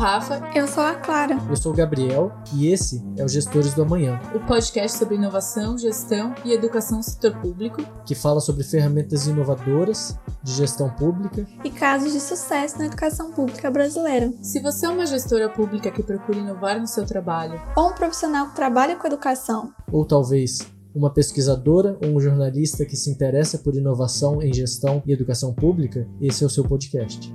Rafa. Eu sou a Clara. Eu sou o Gabriel e esse é o Gestores do Amanhã o podcast sobre inovação, gestão e educação no setor público, que fala sobre ferramentas inovadoras de gestão pública e casos de sucesso na educação pública brasileira. Se você é uma gestora pública que procura inovar no seu trabalho, ou um profissional que trabalha com educação, ou talvez uma pesquisadora ou um jornalista que se interessa por inovação em gestão e educação pública, esse é o seu podcast.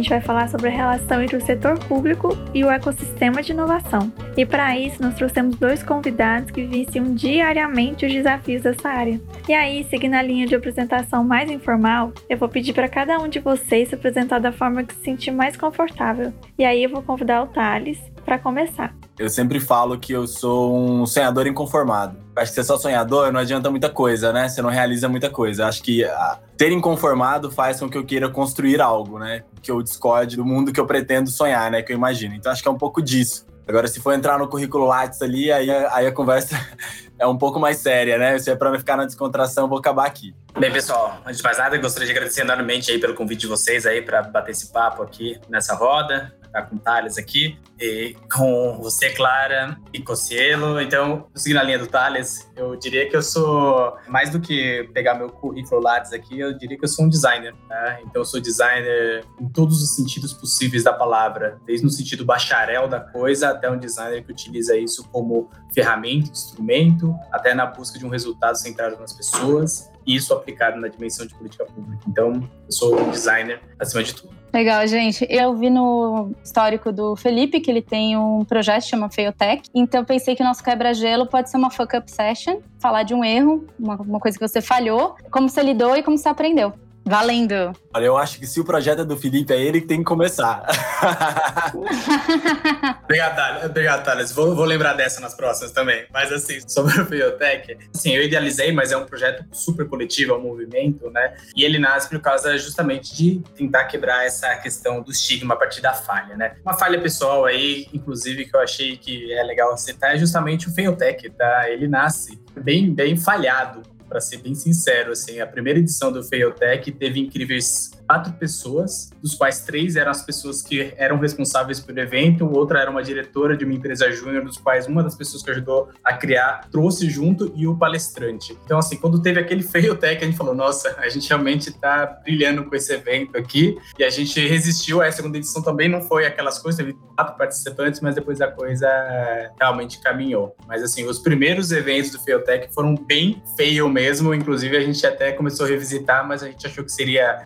Gente vai falar sobre a relação entre o setor público e o ecossistema de inovação. E para isso nós trouxemos dois convidados que vivenciam diariamente os desafios dessa área. E aí, seguindo a linha de apresentação mais informal, eu vou pedir para cada um de vocês se apresentar da forma que se sentir mais confortável. E aí eu vou convidar o Thales para começar. Eu sempre falo que eu sou um sonhador inconformado. Acho que ser só sonhador não adianta muita coisa, né? Você não realiza muita coisa. Acho que ah, ter inconformado faz com que eu queira construir algo, né? Que eu discorde do mundo que eu pretendo sonhar, né? Que eu imagino. Então acho que é um pouco disso. Agora, se for entrar no currículo Lattes ali, aí, aí a conversa é um pouco mais séria, né? Se é para ficar na descontração, vou acabar aqui. Bem, pessoal, antes de mais nada, gostaria de agradecer enormemente aí pelo convite de vocês aí para bater esse papo aqui nessa roda tá com o Thales aqui, e com você, Clara, e Cocielo. Então, seguindo a linha do Thales, eu diria que eu sou, mais do que pegar meu currículo Lattes aqui, eu diria que eu sou um designer. Né? Então, eu sou designer em todos os sentidos possíveis da palavra, desde no sentido bacharel da coisa, até um designer que utiliza isso como ferramenta, instrumento, até na busca de um resultado centrado nas pessoas isso aplicado na dimensão de política pública. Então, eu sou um designer acima de tudo. Legal, gente. Eu vi no histórico do Felipe que ele tem um projeto que chama Feotech. Então pensei que o nosso quebra-gelo pode ser uma fuck-up session, falar de um erro, uma, uma coisa que você falhou, como você lidou e como você aprendeu. Valendo! Olha, eu acho que se o projeto é do Felipe, é ele que tem que começar. obrigado, Thales. Obrigado, Thales. Vou, vou, lembrar dessa nas próximas também. Mas, assim, sobre o Biotech, assim, eu idealizei, mas é um projeto super coletivo, é um movimento, né? E ele nasce por causa justamente de tentar quebrar essa questão do estigma a partir da falha, né? Uma falha pessoal aí, inclusive, que eu achei que é legal citar, é justamente o Feotech, tá? Ele nasce bem, bem falhado para ser bem sincero, assim, a primeira edição do Failtech teve incríveis quatro pessoas, dos quais três eram as pessoas que eram responsáveis pelo evento, outra era uma diretora de uma empresa júnior, dos quais uma das pessoas que ajudou a criar trouxe junto e o palestrante. Então, assim, quando teve aquele Failtech, a gente falou, nossa, a gente realmente está brilhando com esse evento aqui, e a gente resistiu, a segunda edição também não foi aquelas coisas, teve quatro participantes, mas depois a coisa realmente caminhou. Mas, assim, os primeiros eventos do Failtech foram bem fail mesmo, inclusive a gente até começou a revisitar, mas a gente achou que seria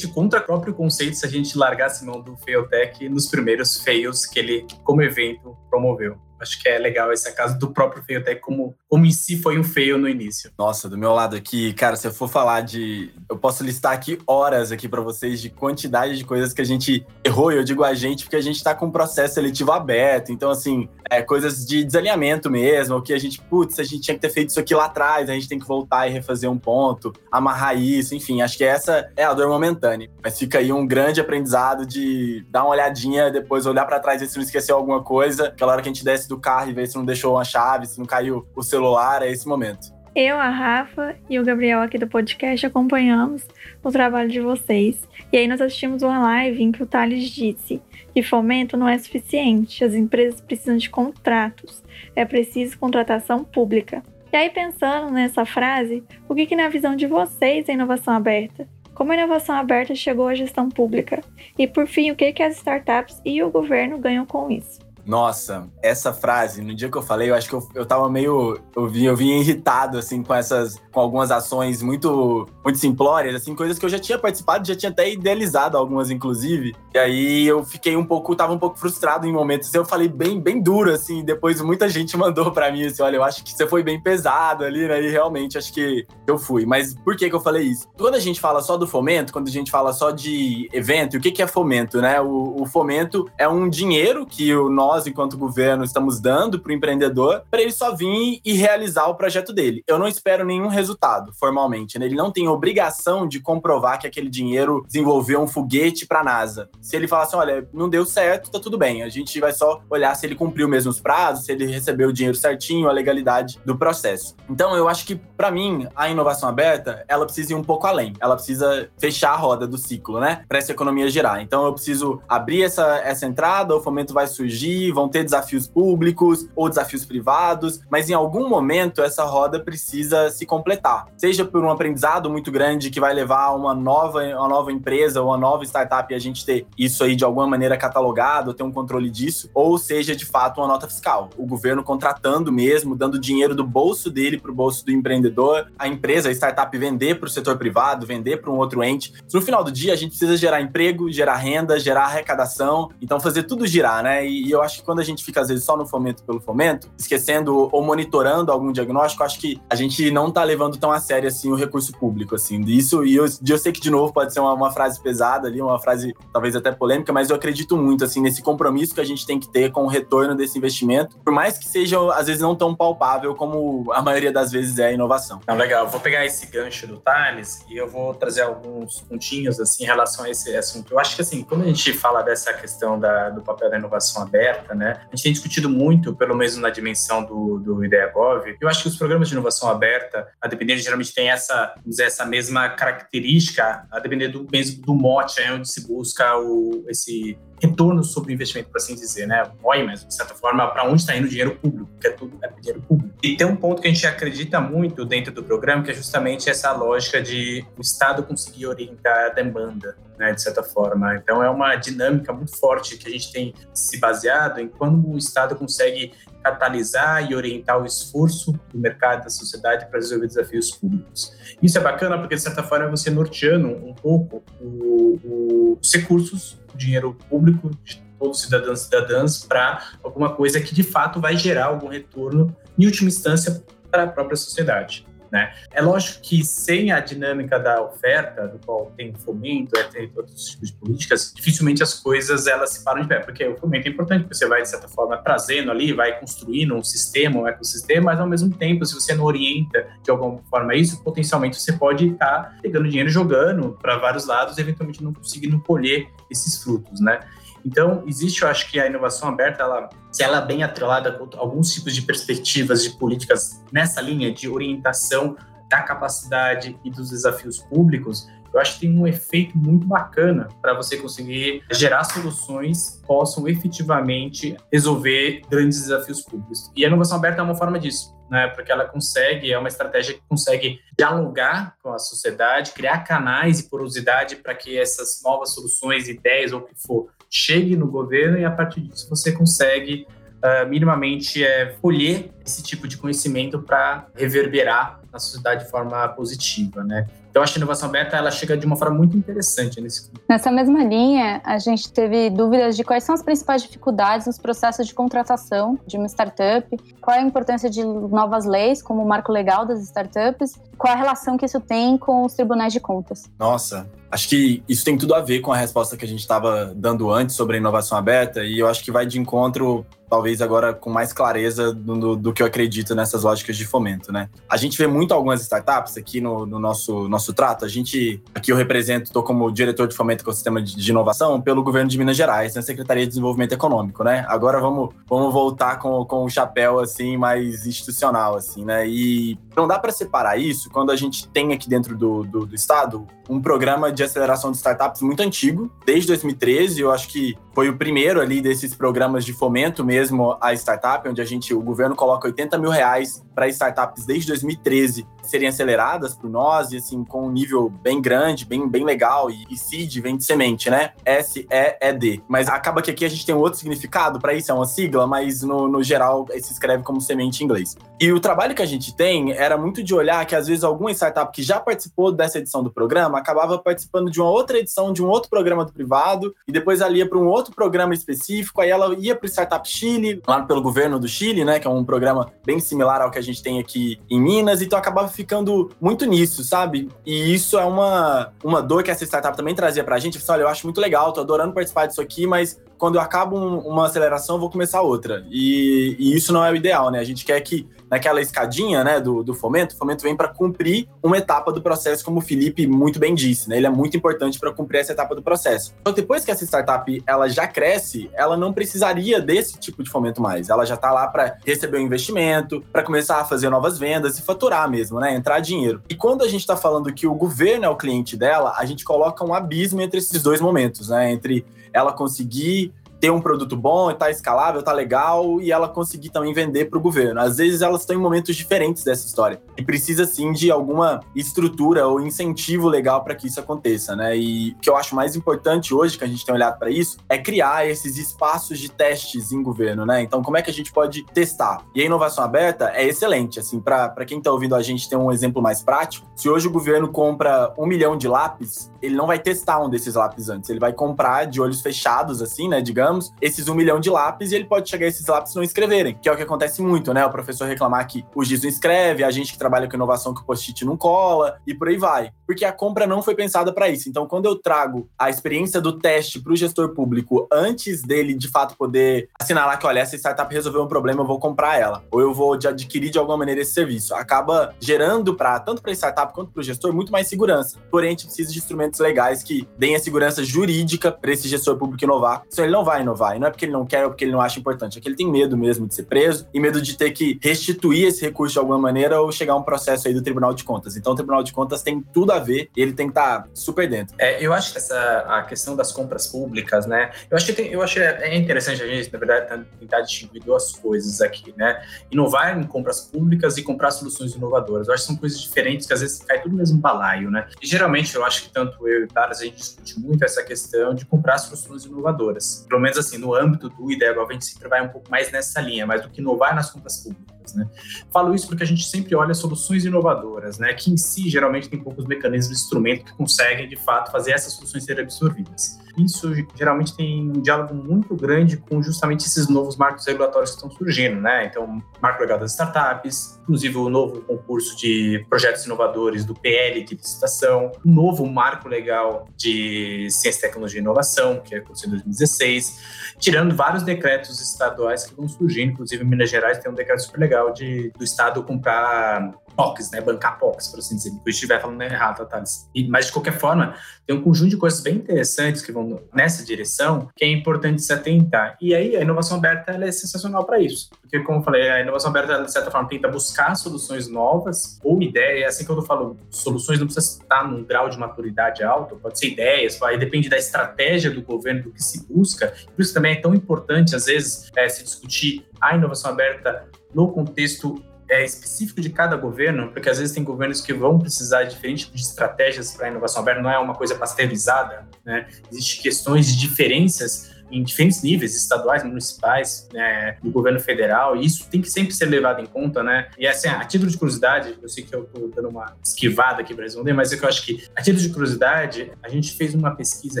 contra o próprio conceito se a gente largasse mão do Failtech nos primeiros fails que ele, como evento, promoveu. Acho que é legal esse caso do próprio até como, como em si foi um feio no início. Nossa, do meu lado aqui, cara, se eu for falar de. Eu posso listar aqui horas aqui para vocês de quantidade de coisas que a gente errou, e eu digo a gente, porque a gente tá com um processo seletivo aberto. Então, assim, é, coisas de desalinhamento mesmo, o que a gente, putz, a gente tinha que ter feito isso aqui lá atrás, a gente tem que voltar e refazer um ponto, amarrar isso, enfim, acho que essa é a dor momentânea. Mas fica aí um grande aprendizado de dar uma olhadinha, depois olhar para trás e se não esqueceu alguma coisa, aquela hora que a gente desce do carro e ver se não deixou uma chave, se não caiu o celular, é esse momento. Eu, a Rafa e o Gabriel aqui do podcast acompanhamos o trabalho de vocês. E aí nós assistimos uma live em que o Thales disse que fomento não é suficiente, as empresas precisam de contratos, é preciso contratação pública. E aí pensando nessa frase, o que, que na visão de vocês é inovação aberta? Como a inovação aberta chegou à gestão pública? E por fim, o que, que as startups e o governo ganham com isso? Nossa, essa frase, no dia que eu falei, eu acho que eu, eu tava meio. Eu vim, eu vim irritado, assim, com essas. com algumas ações muito, muito simplórias, assim, coisas que eu já tinha participado, já tinha até idealizado algumas, inclusive. E aí eu fiquei um pouco, tava um pouco frustrado em momentos. Eu falei bem, bem duro, assim. Depois muita gente mandou para mim assim: olha, eu acho que você foi bem pesado ali, né? E realmente acho que eu fui. Mas por que, que eu falei isso? Quando a gente fala só do fomento, quando a gente fala só de evento, o que, que é fomento, né? O, o fomento é um dinheiro que o nós nós, enquanto governo, estamos dando para o empreendedor, para ele só vir e realizar o projeto dele. Eu não espero nenhum resultado, formalmente. Né? Ele não tem obrigação de comprovar que aquele dinheiro desenvolveu um foguete para a NASA. Se ele falar assim, olha, não deu certo, tá tudo bem. A gente vai só olhar se ele cumpriu mesmo os prazos, se ele recebeu o dinheiro certinho, a legalidade do processo. Então, eu acho que, para mim, a inovação aberta, ela precisa ir um pouco além. Ela precisa fechar a roda do ciclo, né? Para essa economia girar. Então, eu preciso abrir essa, essa entrada, o fomento vai surgir, vão ter desafios públicos ou desafios privados, mas em algum momento essa roda precisa se completar. Seja por um aprendizado muito grande que vai levar a uma nova, uma nova empresa ou uma nova startup e a gente ter isso aí de alguma maneira catalogado, ter um controle disso, ou seja de fato uma nota fiscal. O governo contratando mesmo, dando dinheiro do bolso dele para o bolso do empreendedor, a empresa, a startup vender para o setor privado, vender para um outro ente. No final do dia, a gente precisa gerar emprego, gerar renda, gerar arrecadação, então fazer tudo girar, né? E, eu acho que quando a gente fica às vezes só no fomento pelo fomento, esquecendo ou monitorando algum diagnóstico, acho que a gente não tá levando tão a sério assim o recurso público, assim. Isso, e eu, eu sei que de novo pode ser uma, uma frase pesada ali, uma frase talvez até polêmica, mas eu acredito muito assim nesse compromisso que a gente tem que ter com o retorno desse investimento, por mais que seja às vezes não tão palpável como a maioria das vezes é a inovação. Não, legal. Vou pegar esse gancho do Thales e eu vou trazer alguns pontinhos assim em relação a esse assunto. Eu acho que assim, quando a gente fala dessa questão da, do papel da inovação aberta, né? A gente tem discutido muito, pelo menos na dimensão do, do IdeaGov. Eu acho que os programas de inovação aberta, a depender, geralmente tem essa, dizer, essa mesma característica, a depender do mesmo do mote, é onde se busca o, esse retorno sobre o investimento, por assim dizer, né? ROI, mas de certa forma, para onde está indo o dinheiro público, que é tudo é dinheiro público. E tem um ponto que a gente acredita muito dentro do programa, que é justamente essa lógica de o Estado conseguir orientar a demanda, né, de certa forma. Então, é uma dinâmica muito forte que a gente tem se baseado em quando o Estado consegue catalisar e orientar o esforço do mercado da sociedade para resolver desafios públicos. Isso é bacana porque, de certa forma, você norteando um pouco o, o, os recursos dinheiro público de todos os cidadãos e cidadãs para alguma coisa que de fato vai gerar algum retorno, em última instância, para a própria sociedade. Né? É lógico que sem a dinâmica da oferta, do qual tem fomento, é, tem outros tipos de políticas, dificilmente as coisas elas se param de pé, porque o fomento é importante, porque você vai, de certa forma, trazendo ali, vai construindo um sistema, um ecossistema, mas ao mesmo tempo, se você não orienta de alguma forma isso, potencialmente você pode estar tá pegando dinheiro e jogando para vários lados eventualmente não conseguindo colher esses frutos, né? Então, existe, eu acho que a inovação aberta, ela, se ela é bem atrelada com alguns tipos de perspectivas de políticas nessa linha de orientação da capacidade e dos desafios públicos, eu acho que tem um efeito muito bacana para você conseguir gerar soluções que possam efetivamente resolver grandes desafios públicos. E a inovação aberta é uma forma disso. Né, porque ela consegue, é uma estratégia que consegue dialogar com a sociedade, criar canais e porosidade para que essas novas soluções, ideias ou o que for, chegue no governo e a partir disso você consegue uh, minimamente é, colher esse tipo de conhecimento para reverberar na sociedade de forma positiva, né? Então, acho que a inovação aberta ela chega de uma forma muito interessante nesse. Nessa mesma linha, a gente teve dúvidas de quais são as principais dificuldades nos processos de contratação de uma startup, qual é a importância de novas leis, como o marco legal das startups, qual a relação que isso tem com os tribunais de contas. Nossa, acho que isso tem tudo a ver com a resposta que a gente estava dando antes sobre a inovação aberta, e eu acho que vai de encontro talvez agora com mais clareza do, do, que eu acredito nessas lógicas de fomento, né? A gente vê muito algumas startups aqui no, no nosso, nosso trato. A gente, aqui eu represento, estou como diretor de fomento com o sistema de, de, inovação pelo governo de Minas Gerais, na Secretaria de Desenvolvimento Econômico, né? Agora vamos, vamos voltar com, com o chapéu, assim, mais institucional, assim, né? E não dá para separar isso quando a gente tem aqui dentro do, do, do Estado um programa de aceleração de startups muito antigo, desde 2013, eu acho que foi o primeiro ali desses programas de fomento mesmo à startup, onde a gente, o governo coloca 80 mil reais para startups desde 2013 serem aceleradas por nós, e assim, com um nível bem grande, bem, bem legal, e, e seed vem de semente, né? S-E-E-D. Mas acaba que aqui a gente tem um outro significado para isso, é uma sigla, mas no, no geral se escreve como semente em inglês. E o trabalho que a gente tem era muito de olhar que às vezes alguma startup que já participou dessa edição do programa acabava participando de uma outra edição de um outro programa do privado, e depois ela ia para um outro programa específico, aí ela ia para o Startup Chile, lá pelo governo do Chile, né, que é um programa bem similar ao que a gente tem aqui em Minas, então acabava ficando muito nisso, sabe? E isso é uma, uma dor que essa startup também trazia para a gente. Olha, eu acho muito legal, tô adorando participar disso aqui, mas quando eu acabo um, uma aceleração, eu vou começar outra. E, e, isso não é o ideal, né? A gente quer que naquela escadinha né, do, do fomento, o fomento vem para cumprir uma etapa do processo, como o Felipe muito bem disse, né? Ele é muito importante para cumprir essa etapa do processo. Então, depois que essa startup ela já cresce, ela não precisaria desse tipo de fomento mais. Ela já está lá para receber o um investimento, para começar a fazer novas vendas e faturar mesmo, né? Entrar dinheiro. E quando a gente está falando que o governo é o cliente dela, a gente coloca um abismo entre esses dois momentos, né? Entre ela conseguir ter um produto bom, tá escalável, tá legal e ela conseguir também vender para o governo. Às vezes elas estão em momentos diferentes dessa história e precisa sim de alguma estrutura ou incentivo legal para que isso aconteça, né? E o que eu acho mais importante hoje que a gente tem olhado para isso é criar esses espaços de testes em governo, né? Então, como é que a gente pode testar? E a inovação aberta é excelente, assim, para quem está ouvindo a gente ter um exemplo mais prático. Se hoje o governo compra um milhão de lápis, ele não vai testar um desses lápis antes, ele vai comprar de olhos fechados, assim, né? Digamos esses um milhão de lápis e ele pode chegar a esses lápis não escreverem, que é o que acontece muito, né? O professor reclamar que o giz não escreve, a gente que trabalha com inovação que o post-it não cola e por aí vai. Porque a compra não foi pensada para isso. Então, quando eu trago a experiência do teste para o gestor público antes dele de fato poder assinalar que, olha, essa startup resolveu um problema, eu vou comprar ela, ou eu vou adquirir de alguma maneira esse serviço, acaba gerando para tanto para a startup quanto para o gestor muito mais segurança. Porém, a gente precisa de instrumentos legais que deem a segurança jurídica para esse gestor público inovar, senão ele não vai inovar. E não é porque ele não quer ou porque ele não acha importante, é que ele tem medo mesmo de ser preso e medo de ter que restituir esse recurso de alguma maneira ou chegar a um processo aí do Tribunal de Contas. Então o Tribunal de Contas tem tudo a ver e ele tem que estar tá super dentro. É, eu acho que essa a questão das compras públicas, né? Eu acho que tem, eu acho é interessante a gente, na verdade, tentar distinguir duas coisas aqui, né? Inovar em compras públicas e comprar soluções inovadoras. Eu acho que são coisas diferentes que às vezes cai tudo no mesmo balaio, né? E geralmente eu acho que tanto eu e o Taras a gente discute muito essa questão de comprar soluções inovadoras. Pelo menos assim, no âmbito do Ideia a gente sempre vai um pouco mais nessa linha, mais do que inovar nas compras públicas, né? Falo isso porque a gente sempre olha soluções inovadoras, né? Que em si, geralmente, tem poucos mecanismos de instrumento que conseguem, de fato, fazer essas soluções serem absorvidas isso geralmente tem um diálogo muito grande com justamente esses novos marcos regulatórios que estão surgindo, né? Então, marco legal das startups, inclusive o novo concurso de projetos inovadores do PL de licitação, o novo marco legal de ciência, tecnologia e inovação, que aconteceu em 2016, tirando vários decretos estaduais que vão surgindo, inclusive em Minas Gerais tem um decreto super legal de, do estado comprar POCs, né? Bancar POCs, por assim dizer. Depois estiver falando errado, Thales. E, mas, de qualquer forma, tem um conjunto de coisas bem interessantes que vão nessa direção que é importante se atentar. E aí, a inovação aberta é sensacional para isso. Porque, como eu falei, a inovação aberta, de certa forma, tenta buscar soluções novas ou ideias. Assim que eu falo, soluções não precisa estar num grau de maturidade alto, pode ser ideias, aí depende da estratégia do governo, do que se busca. Por isso também é tão importante, às vezes, é, se discutir a inovação aberta no contexto é, específico de cada governo, porque às vezes tem governos que vão precisar de diferentes de estratégias para a inovação aberta, não é uma coisa pasteurizada, né? Existem questões de diferenças em diferentes níveis, estaduais, municipais, né, do governo federal, e isso tem que sempre ser levado em conta, né? E assim, a título de curiosidade, eu sei que eu estou dando uma esquivada aqui para responder, mas é que eu acho que, a título de curiosidade, a gente fez uma pesquisa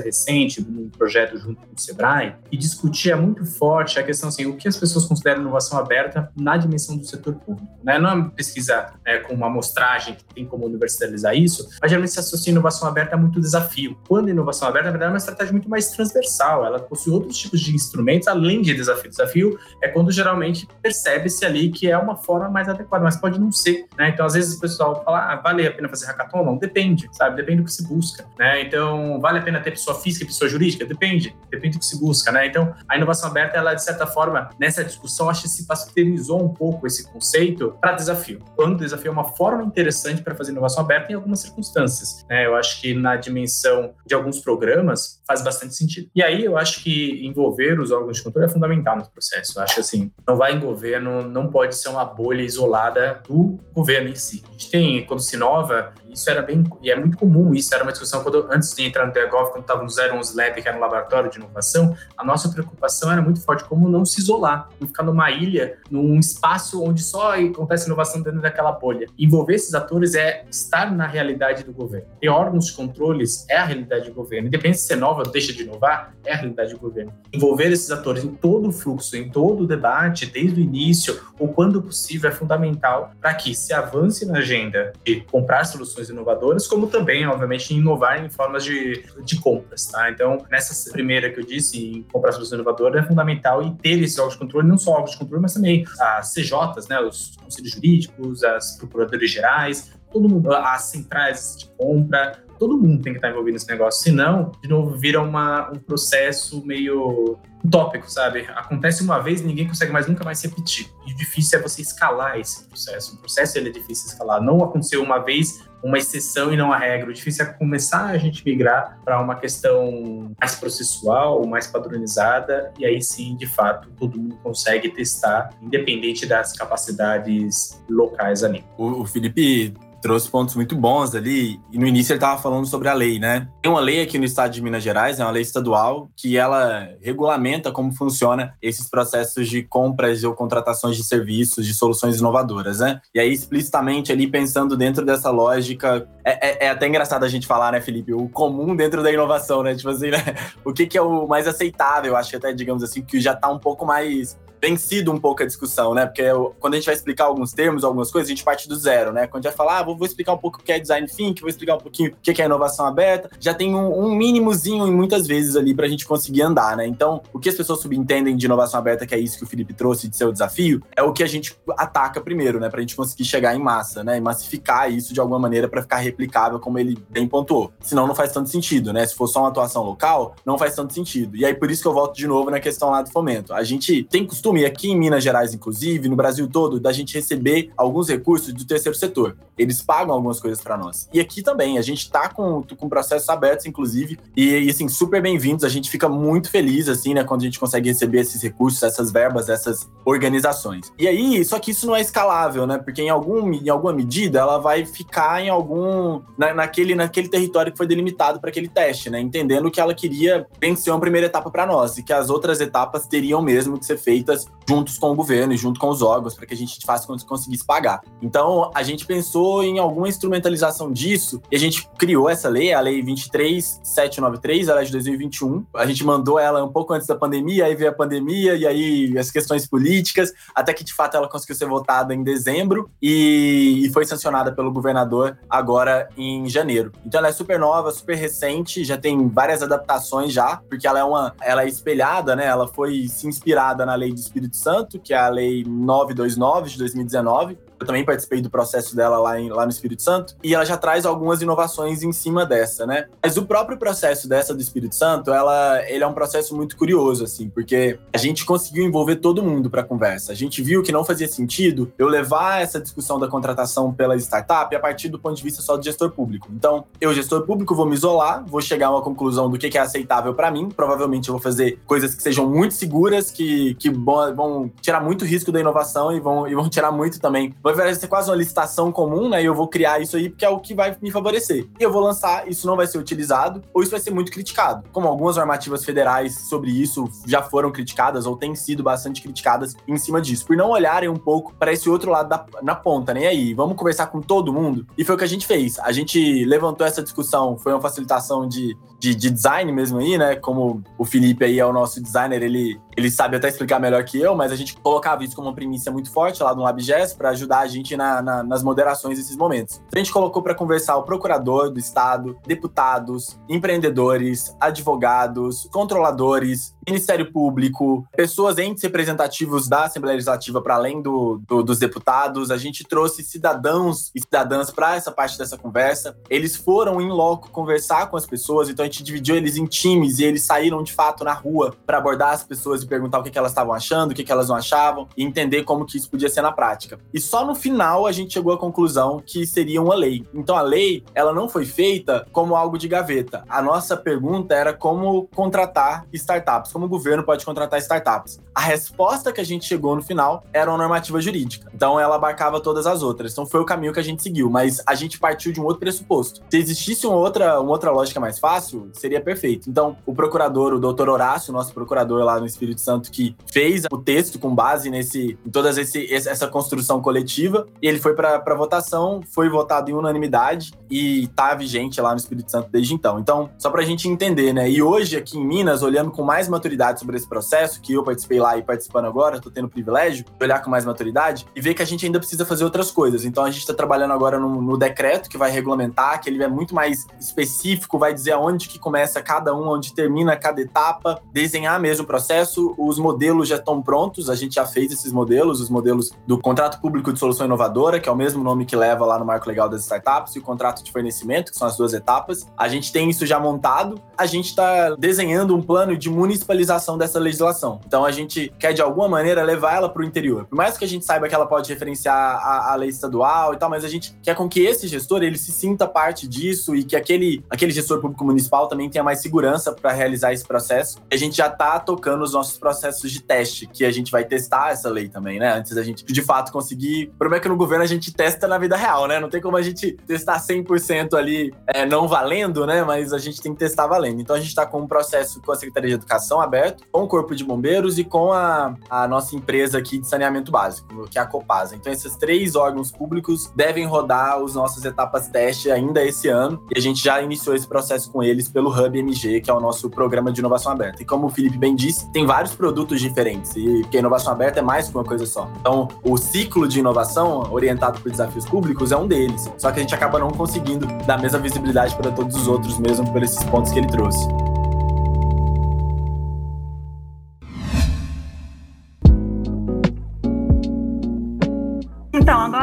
recente, num projeto junto com o Sebrae, e discutia muito forte a questão assim, o que as pessoas consideram inovação aberta na dimensão do setor público, né? Não é uma pesquisa é, com uma amostragem que tem como universalizar isso, mas geralmente se associa inovação aberta a muito desafio. Quando a inovação aberta, na verdade, é uma estratégia muito mais transversal, ela possui outros tipos de instrumentos, além de desafio. Desafio é quando geralmente percebe-se ali que é uma forma mais adequada, mas pode não ser, né? Então, às vezes o pessoal fala, ah, vale a pena fazer hackathon? Não, depende, sabe? Depende do que se busca, né? Então, vale a pena ter pessoa física e pessoa jurídica? Depende, depende do que se busca, né? Então, a inovação aberta, ela, de certa forma, nessa discussão, acho que se pasteurizou um pouco esse conceito para desafio. Quando desafio é uma forma interessante para fazer inovação aberta em algumas circunstâncias, né? Eu acho que na dimensão de alguns programas faz bastante sentido. E aí, eu acho que envolver os órgãos de controle é fundamental nesse processo. Eu acho assim, não vai em governo, não pode ser uma bolha isolada do governo em si. A gente tem, quando se inova, isso era bem, e é muito comum, isso era uma discussão quando, antes de entrar no TEGOV, quando estava no 011 Lab, que era um laboratório de inovação, a nossa preocupação era muito forte, como não se isolar, não ficar numa ilha, num espaço onde só acontece inovação dentro daquela bolha. Envolver esses atores é estar na realidade do governo. Ter órgãos de controles é a realidade do governo. Independente se é nova ou deixa de inovar, é a realidade do governo. Governo. Envolver esses atores em todo o fluxo, em todo o debate, desde o início, ou quando possível, é fundamental para que se avance na agenda de comprar soluções inovadoras, como também, obviamente, inovar em formas de, de compras. Tá? Então, nessa primeira que eu disse, em comprar soluções inovadoras, é fundamental e ter esses órgãos de controle, não só órgãos de controle, mas também as CJs, né, os conselhos jurídicos, as procuradores gerais, todo mundo, as centrais de compra, todo mundo tem que estar envolvido nesse negócio, senão, de novo, vira uma, um processo meio utópico, sabe? Acontece uma vez, ninguém consegue mais nunca mais repetir. E difícil é você escalar esse processo. O processo ele é difícil escalar. Não aconteceu uma vez, uma exceção e não a regra. O difícil é começar a gente migrar para uma questão mais processual, mais padronizada, e aí sim, de fato, todo mundo consegue testar, independente das capacidades locais ali. O, o Felipe trouxe pontos muito bons ali. E no início ele estava falando sobre a lei, né? Tem uma lei aqui no estado de Minas Gerais, é uma lei estadual, que ela regulamenta como funciona esses processos de compras ou contratações de serviços, de soluções inovadoras, né? E aí, explicitamente ali, pensando dentro dessa lógica, é, é, é até engraçado a gente falar, né, Felipe? O comum dentro da inovação, né? Tipo assim, né? O que, que é o mais aceitável, acho que até, digamos assim, que já está um pouco mais vencido um pouco a discussão, né? Porque eu, quando a gente vai explicar alguns termos, algumas coisas, a gente parte do zero, né? Quando a gente vai falar, ah, vou, vou explicar um pouco o que é design thinking, vou explicar um pouquinho o que é inovação aberta, já tem um, um mínimozinho muitas vezes ali para a gente conseguir andar, né? Então, o que as pessoas subentendem de inovação aberta, que é isso que o Felipe trouxe de seu desafio, é o que a gente ataca primeiro, né? Para a gente conseguir chegar em massa, né? E massificar isso de alguma maneira para ficar replicável, como ele bem pontuou. Senão não faz tanto sentido, né? Se for só uma atuação local, não faz tanto sentido. E aí por isso que eu volto de novo na questão lá do fomento. A gente tem costume aqui em Minas Gerais, inclusive, no Brasil todo, da gente receber alguns recursos do terceiro setor. Eles pagam algumas coisas para nós. E aqui também, a gente está com, com processos abertos, inclusive, e, e assim, super bem-vindos. A gente fica muito feliz, assim, né, quando a gente consegue receber esses recursos, essas verbas, essas organizações. E aí, só que isso não é escalável, né? Porque em, algum, em alguma medida ela vai ficar em algum. Na, naquele, naquele território que foi delimitado para aquele teste, né? Entendendo que ela queria vencer uma primeira etapa para nós e que as outras etapas teriam mesmo que ser feitas juntos com o governo e junto com os órgãos para que a gente de fato conseguisse pagar. Então, a gente pensou em alguma instrumentalização disso e a gente criou essa lei, a Lei 23793, ela é de 2021. A gente mandou ela um pouco antes da pandemia, aí veio a pandemia e aí as questões políticas, até que de fato ela conseguiu ser votada em dezembro e, foi sancionada pelo governador agora em janeiro. Então, ela é super nova, super recente, já tem várias adaptações já, porque ela é uma, ela é espelhada, né? Ela foi se inspirada na Lei do Espírito Santo, que é a Lei 929 de 2019, eu também participei do processo dela lá, em, lá no Espírito Santo, e ela já traz algumas inovações em cima dessa, né? Mas o próprio processo dessa do Espírito Santo, ela, ele é um processo muito curioso, assim, porque a gente conseguiu envolver todo mundo para a conversa. A gente viu que não fazia sentido eu levar essa discussão da contratação pela startup a partir do ponto de vista só do gestor público. Então, eu, gestor público, vou me isolar, vou chegar a uma conclusão do que é aceitável para mim. Provavelmente eu vou fazer coisas que sejam muito seguras, que, que vão tirar muito risco da inovação e vão, e vão tirar muito também vai ser quase uma licitação comum, né? E eu vou criar isso aí porque é o que vai me favorecer. E eu vou lançar, isso não vai ser utilizado, ou isso vai ser muito criticado. Como algumas normativas federais sobre isso já foram criticadas ou têm sido bastante criticadas em cima disso, por não olharem um pouco para esse outro lado da, na ponta? E aí, vamos conversar com todo mundo? E foi o que a gente fez. A gente levantou essa discussão, foi uma facilitação de, de, de design mesmo aí, né? Como o Felipe aí é o nosso designer, ele, ele sabe até explicar melhor que eu, mas a gente colocava isso como uma primícia muito forte lá no LabGES para ajudar a gente na, na, nas moderações desses momentos. A gente colocou para conversar o procurador do Estado, deputados, empreendedores, advogados, controladores, Ministério Público, pessoas, entes representativos da Assembleia Legislativa para além do, do, dos deputados. A gente trouxe cidadãos e cidadãs para essa parte dessa conversa. Eles foram em loco conversar com as pessoas, então a gente dividiu eles em times e eles saíram de fato na rua para abordar as pessoas perguntar o que, que elas estavam achando, o que, que elas não achavam e entender como que isso podia ser na prática. E só no final a gente chegou à conclusão que seria uma lei. Então a lei, ela não foi feita como algo de gaveta. A nossa pergunta era como contratar startups, como o governo pode contratar startups. A resposta que a gente chegou no final era uma normativa jurídica. Então ela abarcava todas as outras. Então foi o caminho que a gente seguiu, mas a gente partiu de um outro pressuposto. Se existisse uma outra, uma outra lógica mais fácil, seria perfeito. Então, o procurador, o doutor Horácio, nosso procurador lá no Espírito Espírito Santo que fez o texto com base nesse, em toda essa construção coletiva. E ele foi para votação, foi votado em unanimidade e está vigente lá no Espírito Santo desde então. Então, só para a gente entender, né? E hoje aqui em Minas, olhando com mais maturidade sobre esse processo, que eu participei lá e participando agora, estou tendo o privilégio de olhar com mais maturidade e ver que a gente ainda precisa fazer outras coisas. Então, a gente está trabalhando agora no, no decreto que vai regulamentar, que ele é muito mais específico, vai dizer aonde que começa cada um, onde termina cada etapa, desenhar mesmo o processo. Os modelos já estão prontos, a gente já fez esses modelos, os modelos do contrato público de solução inovadora, que é o mesmo nome que leva lá no marco legal das startups, e o contrato de fornecimento, que são as duas etapas. A gente tem isso já montado, a gente está desenhando um plano de municipalização dessa legislação. Então a gente quer de alguma maneira levar ela para o interior. Por mais que a gente saiba que ela pode referenciar a, a lei estadual e tal, mas a gente quer com que esse gestor ele se sinta parte disso e que aquele, aquele gestor público municipal também tenha mais segurança para realizar esse processo. A gente já está tocando os nossos processos de teste, que a gente vai testar essa lei também, né? Antes da gente de fato conseguir. O problema é que no governo a gente testa na vida real, né? Não tem como a gente testar 100% ali é, não valendo, né? Mas a gente tem que testar valendo. Então a gente está com um processo com a Secretaria de Educação aberto, com o Corpo de Bombeiros e com a, a nossa empresa aqui de saneamento básico, que é a Copasa. Então esses três órgãos públicos devem rodar os nossos etapas teste ainda esse ano e a gente já iniciou esse processo com eles pelo Hub MG, que é o nosso programa de inovação aberta. E como o Felipe bem disse, tem vários produtos diferentes e porque a inovação aberta é mais que uma coisa só. Então, o ciclo de inovação orientado por desafios públicos é um deles. Só que a gente acaba não conseguindo dar a mesma visibilidade para todos os outros mesmo por esses pontos que ele trouxe.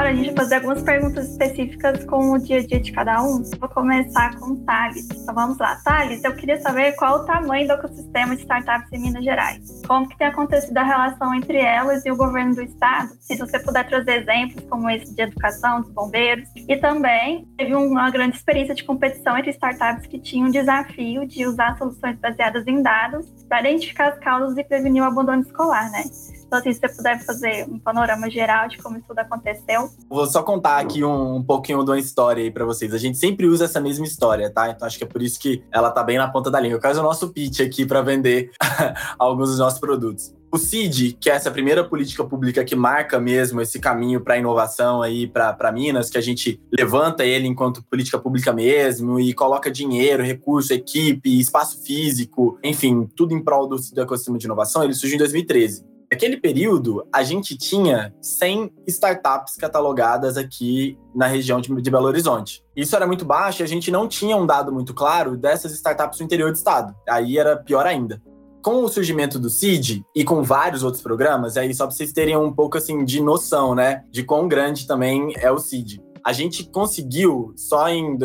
Agora a gente fazer algumas perguntas específicas com o dia a dia de cada um. Vou começar com o Thales. Então vamos lá. Thales, eu queria saber qual o tamanho do ecossistema de startups em Minas Gerais. Como que tem acontecido a relação entre elas e o governo do estado? Se você puder trazer exemplos como esse de educação dos bombeiros. E também teve uma grande experiência de competição entre startups que tinham o desafio de usar soluções baseadas em dados para identificar as causas e prevenir o abandono escolar, né? Então, assim, se você puder fazer um panorama geral de como isso tudo aconteceu. Vou só contar aqui um, um pouquinho de uma história aí para vocês. A gente sempre usa essa mesma história, tá? Então acho que é por isso que ela tá bem na ponta da língua. Eu quero o nosso pitch aqui para vender alguns dos nossos produtos. O CID, que é essa primeira política pública que marca mesmo esse caminho para inovação aí para Minas, que a gente levanta ele enquanto política pública mesmo e coloca dinheiro, recurso, equipe, espaço físico, enfim, tudo em prol do, do ecossistema de inovação, ele surgiu em 2013. Naquele período, a gente tinha 100 startups catalogadas aqui na região de, Belo Horizonte. Isso era muito baixo e a gente não tinha um dado muito claro dessas startups no interior do estado. Aí era pior ainda com o surgimento do CID e com vários outros programas, aí só para vocês terem um pouco assim de noção, né, de quão grande também é o CID. A gente conseguiu, só em,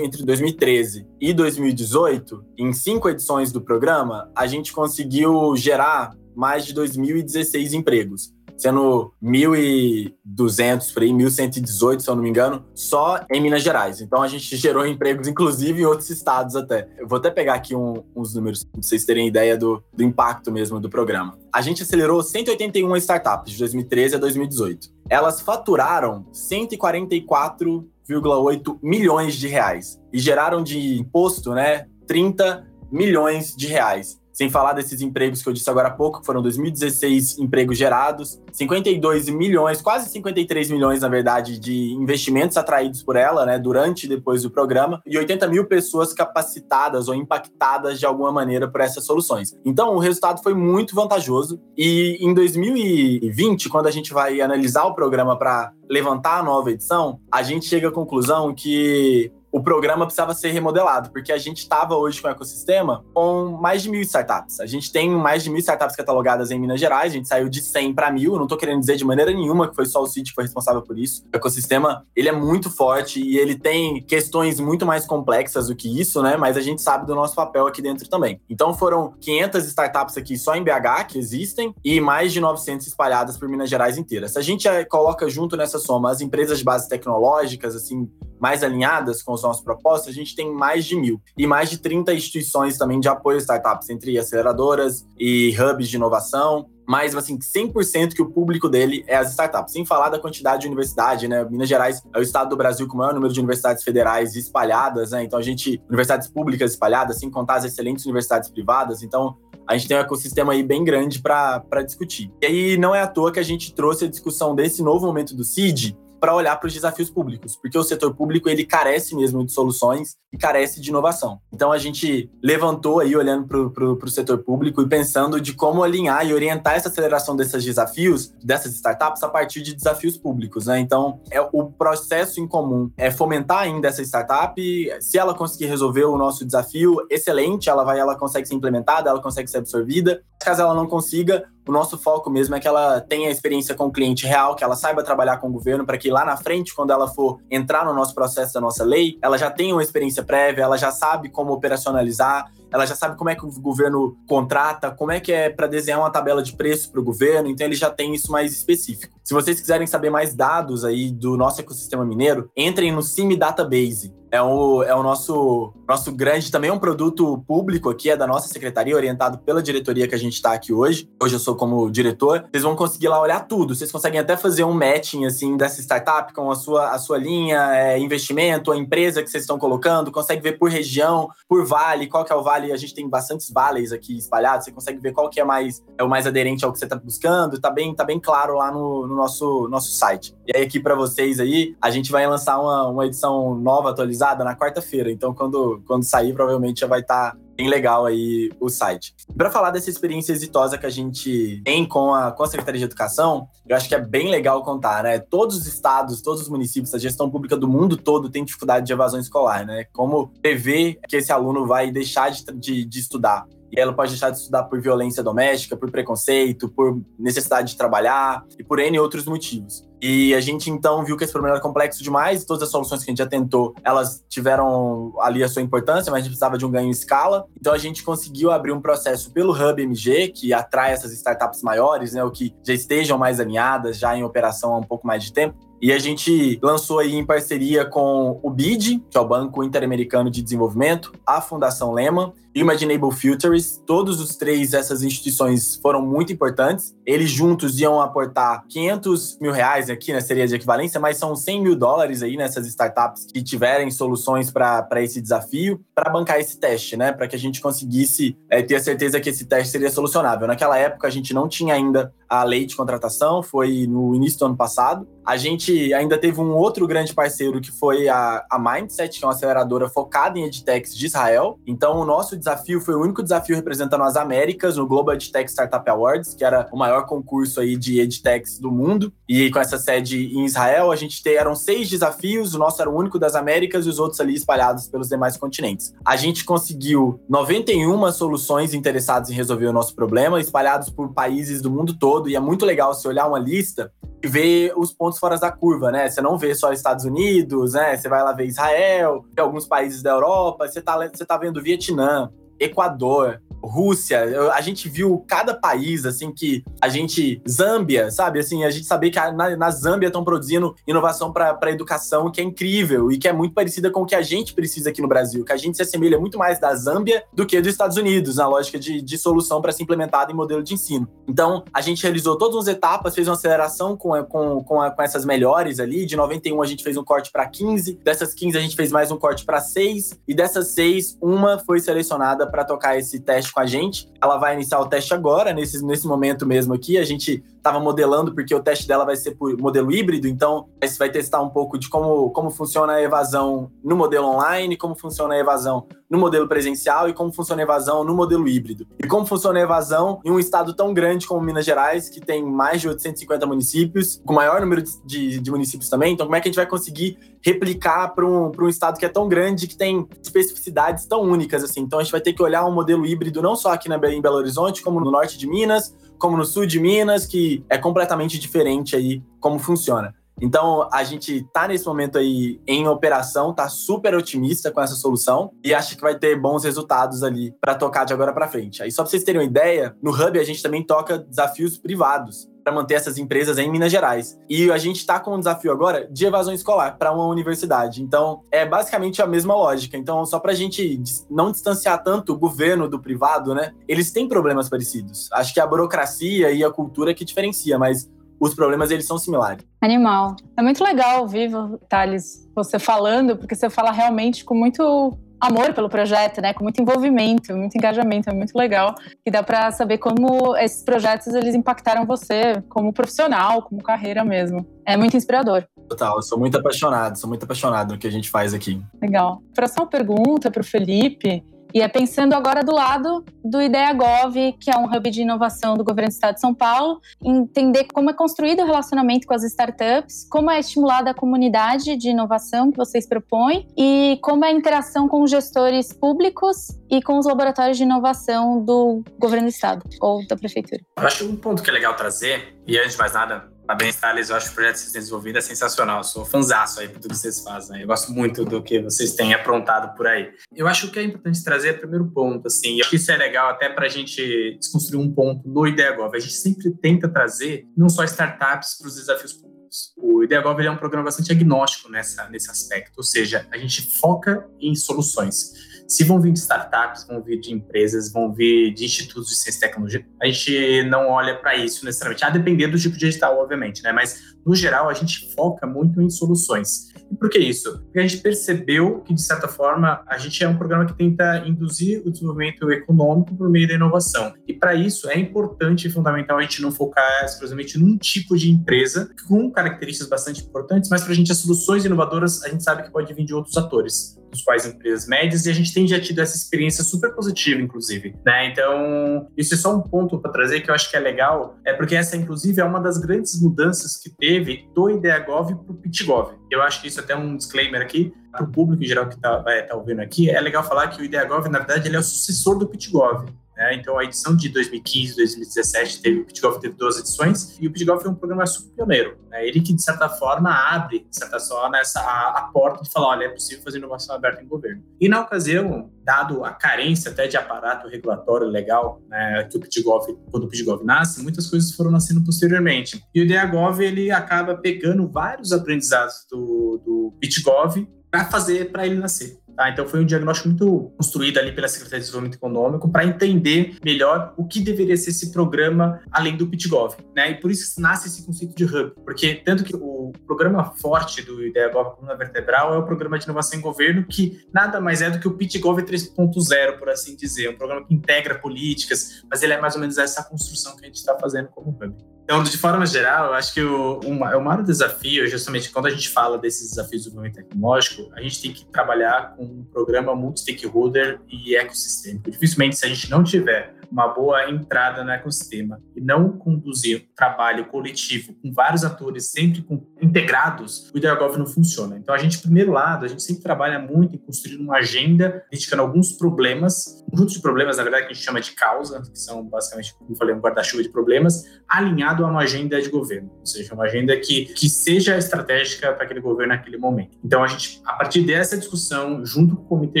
entre 2013 e 2018, em cinco edições do programa, a gente conseguiu gerar mais de 2.016 empregos, sendo 1.200, por aí, 1.118, se eu não me engano, só em Minas Gerais. Então a gente gerou empregos, inclusive, em outros estados até. Eu vou até pegar aqui um, uns números para vocês terem ideia do, do impacto mesmo do programa. A gente acelerou 181 startups de 2013 a 2018. Elas faturaram 144,8 milhões de reais e geraram de imposto, né, 30 milhões de reais. Sem falar desses empregos que eu disse agora há pouco, que foram 2016 empregos gerados, 52 milhões, quase 53 milhões, na verdade, de investimentos atraídos por ela, né, durante e depois do programa, e 80 mil pessoas capacitadas ou impactadas de alguma maneira por essas soluções. Então, o resultado foi muito vantajoso. E em 2020, quando a gente vai analisar o programa para levantar a nova edição, a gente chega à conclusão que o programa precisava ser remodelado, porque a gente estava hoje com o ecossistema com mais de mil startups. A gente tem mais de mil startups catalogadas em Minas Gerais, a gente saiu de 100 para mil. Não estou querendo dizer de maneira nenhuma que foi só o City que foi responsável por isso. O ecossistema ele é muito forte e ele tem questões muito mais complexas do que isso, né? Mas a gente sabe do nosso papel aqui dentro também. Então foram 500 startups aqui só em BH que existem e mais de 900 espalhadas por Minas Gerais inteira. Se a gente eh, coloca junto nessa soma as empresas de base tecnológicas, assim, mais alinhadas com os nossos propósitos, a gente tem mais de mil. E mais de 30 instituições também de apoio a startups, entre aceleradoras e hubs de inovação. Mas, assim, 100% que o público dele é as startups. Sem falar da quantidade de universidade, né? Minas Gerais é o estado do Brasil com o maior número de universidades federais espalhadas, né? Então, a gente... Universidades públicas espalhadas, sem contar as excelentes universidades privadas. Então, a gente tem um ecossistema aí bem grande para discutir. E aí não é à toa que a gente trouxe a discussão desse novo momento do CID para olhar para os desafios públicos, porque o setor público ele carece mesmo de soluções e carece de inovação. Então a gente levantou aí olhando para o setor público e pensando de como alinhar e orientar essa aceleração desses desafios, dessas startups, a partir de desafios públicos. Né? Então é o processo em comum é fomentar ainda essa startup. Se ela conseguir resolver o nosso desafio, excelente, ela vai, ela consegue ser implementada, ela consegue ser absorvida. Caso ela não consiga, o nosso foco mesmo é que ela tenha experiência com o cliente real, que ela saiba trabalhar com o governo, para que lá na frente, quando ela for entrar no nosso processo da nossa lei, ela já tenha uma experiência prévia, ela já sabe como operacionalizar, ela já sabe como é que o governo contrata, como é que é para desenhar uma tabela de preço para o governo, então ele já tem isso mais específico. Se vocês quiserem saber mais dados aí do nosso ecossistema mineiro, entrem no CIMI Database é o, é o nosso, nosso grande, também é um produto público aqui, é da nossa secretaria, orientado pela diretoria que a gente está aqui hoje. Hoje eu sou como diretor. Vocês vão conseguir lá olhar tudo. Vocês conseguem até fazer um matching, assim, dessa startup com a sua, a sua linha, é, investimento, a empresa que vocês estão colocando, consegue ver por região, por vale, qual que é o vale. A gente tem bastantes vales aqui espalhados, você consegue ver qual que é mais é o mais aderente ao que você está buscando. Tá bem, tá bem claro lá no, no nosso, nosso site. E aí, aqui para vocês aí, a gente vai lançar uma, uma edição nova, atualizada na quarta-feira. Então, quando, quando sair, provavelmente já vai estar tá bem legal aí o site. Para falar dessa experiência exitosa que a gente tem com a, com a Secretaria de Educação, eu acho que é bem legal contar, né? Todos os estados, todos os municípios, a gestão pública do mundo todo tem dificuldade de evasão escolar, né? Como prever que esse aluno vai deixar de, de, de estudar e ela pode deixar de estudar por violência doméstica, por preconceito, por necessidade de trabalhar e por N outros motivos. E a gente então viu que esse problema era complexo demais, todas as soluções que a gente já tentou, elas tiveram ali a sua importância, mas a gente precisava de um ganho em escala. Então a gente conseguiu abrir um processo pelo Hub MG, que atrai essas startups maiores, né, o que já estejam mais alinhadas, já em operação há um pouco mais de tempo. E a gente lançou aí em parceria com o BID, que é o Banco Interamericano de Desenvolvimento, a Fundação Lehman Imaginable Futures, todos os três essas instituições foram muito importantes. Eles juntos iam aportar 500 mil reais aqui, né, seria de equivalência, mas são 100 mil dólares aí nessas startups que tiverem soluções para esse desafio, para bancar esse teste, né, para que a gente conseguisse é, ter a certeza que esse teste seria solucionável. Naquela época a gente não tinha ainda a lei de contratação, foi no início do ano passado. A gente ainda teve um outro grande parceiro que foi a, a Mindset, que é uma aceleradora focada em edtechs de Israel. Então o nosso desafio foi o único desafio representando as Américas no Global EdTech Startup Awards, que era o maior concurso aí de edtechs do mundo. E com essa sede em Israel, a gente te, eram seis desafios, o nosso era o único das Américas e os outros ali espalhados pelos demais continentes. A gente conseguiu 91 soluções interessadas em resolver o nosso problema, espalhados por países do mundo todo, e é muito legal se olhar uma lista e ver os pontos fora da curva, né? Você não vê só Estados Unidos, né? Você vai lá ver Israel, alguns países da Europa, você tá, você tá vendo Vietnã, Equador, Rússia, a gente viu cada país, assim, que a gente. Zâmbia, sabe? Assim, a gente saber que na, na Zâmbia estão produzindo inovação para educação que é incrível e que é muito parecida com o que a gente precisa aqui no Brasil, que a gente se assemelha muito mais da Zâmbia do que dos Estados Unidos, na lógica de, de solução para ser implementada em modelo de ensino. Então, a gente realizou todas as etapas, fez uma aceleração com, com, com, a, com essas melhores ali. De 91 a gente fez um corte para 15, dessas 15 a gente fez mais um corte para 6, e dessas 6, uma foi selecionada para tocar esse teste com a gente. Ela vai iniciar o teste agora, nesse, nesse momento mesmo aqui. A gente estava modelando, porque o teste dela vai ser por modelo híbrido, então você vai testar um pouco de como, como funciona a evasão no modelo online, como funciona a evasão no modelo presencial e como funciona a evasão no modelo híbrido. E como funciona a evasão em um estado tão grande como Minas Gerais, que tem mais de 850 municípios, com maior número de, de, de municípios também. Então, como é que a gente vai conseguir replicar para um, um estado que é tão grande, que tem especificidades tão únicas assim? Então, a gente vai ter que olhar um modelo híbrido não só aqui na, em Belo Horizonte, como no norte de Minas, como no sul de Minas, que é completamente diferente aí como funciona. Então, a gente tá nesse momento aí em operação, tá super otimista com essa solução e acha que vai ter bons resultados ali para tocar de agora para frente. Aí só para vocês terem uma ideia, no Hub a gente também toca desafios privados para manter essas empresas em Minas Gerais. E a gente está com um desafio agora de evasão escolar para uma universidade. Então, é basicamente a mesma lógica. Então, só para a gente não distanciar tanto o governo do privado, né? Eles têm problemas parecidos. Acho que a burocracia e a cultura que diferencia, mas os problemas eles são similares. Animal. É muito legal ouvir, Thales, você falando, porque você fala realmente com muito amor pelo projeto, né? Com muito envolvimento, muito engajamento, é muito legal. E dá para saber como esses projetos eles impactaram você como profissional, como carreira mesmo. É muito inspirador. Total, eu sou muito apaixonado, sou muito apaixonado no que a gente faz aqui. Legal. Próxima pergunta para o Felipe. E é pensando agora do lado do IdeaGov, que é um hub de inovação do governo do estado de São Paulo, entender como é construído o relacionamento com as startups, como é estimulada a comunidade de inovação que vocês propõem e como é a interação com os gestores públicos e com os laboratórios de inovação do governo do estado ou da prefeitura. Eu acho um ponto que é legal trazer, e antes de mais nada, Parabéns, Thales. Eu acho que o projeto que vocês têm desenvolvido é sensacional. Eu sou fanzaço aí por tudo que vocês fazem. Eu gosto muito do que vocês têm aprontado por aí. Eu acho que é importante trazer o primeiro ponto, assim. Eu acho que isso é legal até para a gente desconstruir um ponto no IdeaGov. A gente sempre tenta trazer não só startups para os desafios públicos. O IdeaGov é um programa bastante agnóstico nessa, nesse aspecto, ou seja, a gente foca em soluções. Se vão vir de startups, vão vir de empresas, vão vir de institutos de ciência e tecnologia, a gente não olha para isso necessariamente, a depender do tipo de edital, obviamente, né? Mas, no geral, a gente foca muito em soluções. E por que isso? Porque a gente percebeu que, de certa forma, a gente é um programa que tenta induzir o desenvolvimento econômico por meio da inovação. E, para isso, é importante e fundamental a gente não focar exclusivamente num tipo de empresa com características bastante importantes, mas para a gente as soluções inovadoras a gente sabe que pode vir de outros atores quais empresas médias, e a gente tem já tido essa experiência super positiva, inclusive, né? Então, isso é só um ponto para trazer que eu acho que é legal, é porque essa, inclusive, é uma das grandes mudanças que teve do IdeaGov para o PitGov. Eu acho que isso é até um disclaimer aqui, para o público em geral que está tá ouvindo aqui, é legal falar que o IdeaGov, na verdade, ele é o sucessor do PitGov. Né? Então, a edição de 2015, 2017, teve, o PitGolf teve duas edições, e o PitGolf é um programa super pioneiro. Né? Ele que, de certa forma, abre, de certa forma, essa, a, a, porta de falar, olha, é possível fazer inovação aberta em governo. E, na ocasião, dado a carência até de aparato regulatório legal, né, que o PitGolf, quando o PitGolf nasce, muitas coisas foram nascendo posteriormente. E o DeaGov, ele acaba pegando vários aprendizados do, do PitGolf para fazer para ele nascer. Tá? Então foi um diagnóstico muito construído ali pela Secretaria de Desenvolvimento Econômico para entender melhor o que deveria ser esse programa além do PitGov. Né? E por isso nasce esse conceito de hub, porque tanto que o programa forte do IdeaGov Coluna Vertebral é o programa de inovação em governo, que nada mais é do que o PitGov 3.0, por assim dizer, um programa que integra políticas, mas ele é mais ou menos essa construção que a gente está fazendo como hub. Então, de forma geral, eu acho que o, uma, o maior desafio, justamente quando a gente fala desses desafios do desenvolvimento tecnológico, a gente tem que trabalhar com um programa multi-stakeholder e ecossistêmico. Dificilmente, se a gente não tiver uma boa entrada no ecossistema e não conduzir um trabalho coletivo com vários atores sempre com, integrados, o IdeaGov não funciona. Então, a gente, primeiro lado, a gente sempre trabalha muito em construir uma agenda, identificando alguns problemas, um conjunto de problemas, na verdade, que a gente chama de causa, que são basicamente, como eu falei, um guarda-chuva de problemas, alinhado a uma agenda de governo, ou seja, uma agenda que, que seja estratégica para aquele governo naquele momento. Então, a gente, a partir dessa discussão, junto com o comitê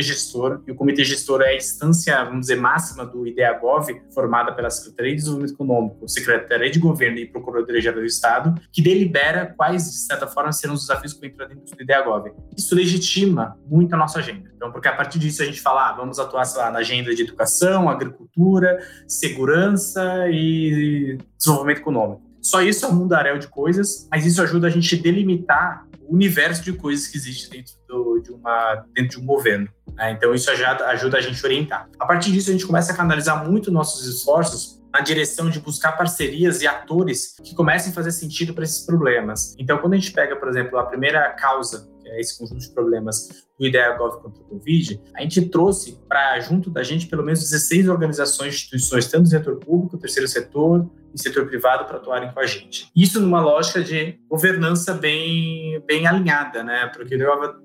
gestor, e o comitê gestor é a instância, vamos dizer, máxima do IdeaGov, formada pela Secretaria de Desenvolvimento Econômico, Secretaria de Governo e Procuradoria-Geral do Estado, que delibera quais, de certa forma, serão os desafios que entrar dentro do IDEAGOV. Isso legitima muito a nossa agenda. Então, porque a partir disso a gente fala, ah, vamos atuar, lá, na agenda de educação, agricultura, segurança e desenvolvimento econômico. Só isso é um mundaréu de coisas, mas isso ajuda a gente a delimitar universo de coisas que existe dentro, do, de, uma, dentro de um governo. Né? Então, isso ajuda, ajuda a gente a orientar. A partir disso, a gente começa a canalizar muito nossos esforços na direção de buscar parcerias e atores que comecem a fazer sentido para esses problemas. Então, quando a gente pega, por exemplo, a primeira causa, que é esse conjunto de problemas do IdeaGov contra o Covid, a gente trouxe para junto da gente pelo menos 16 organizações, instituições, tanto do setor público, terceiro setor, e setor privado para atuarem com a gente. Isso numa lógica de governança bem, bem alinhada, né? Porque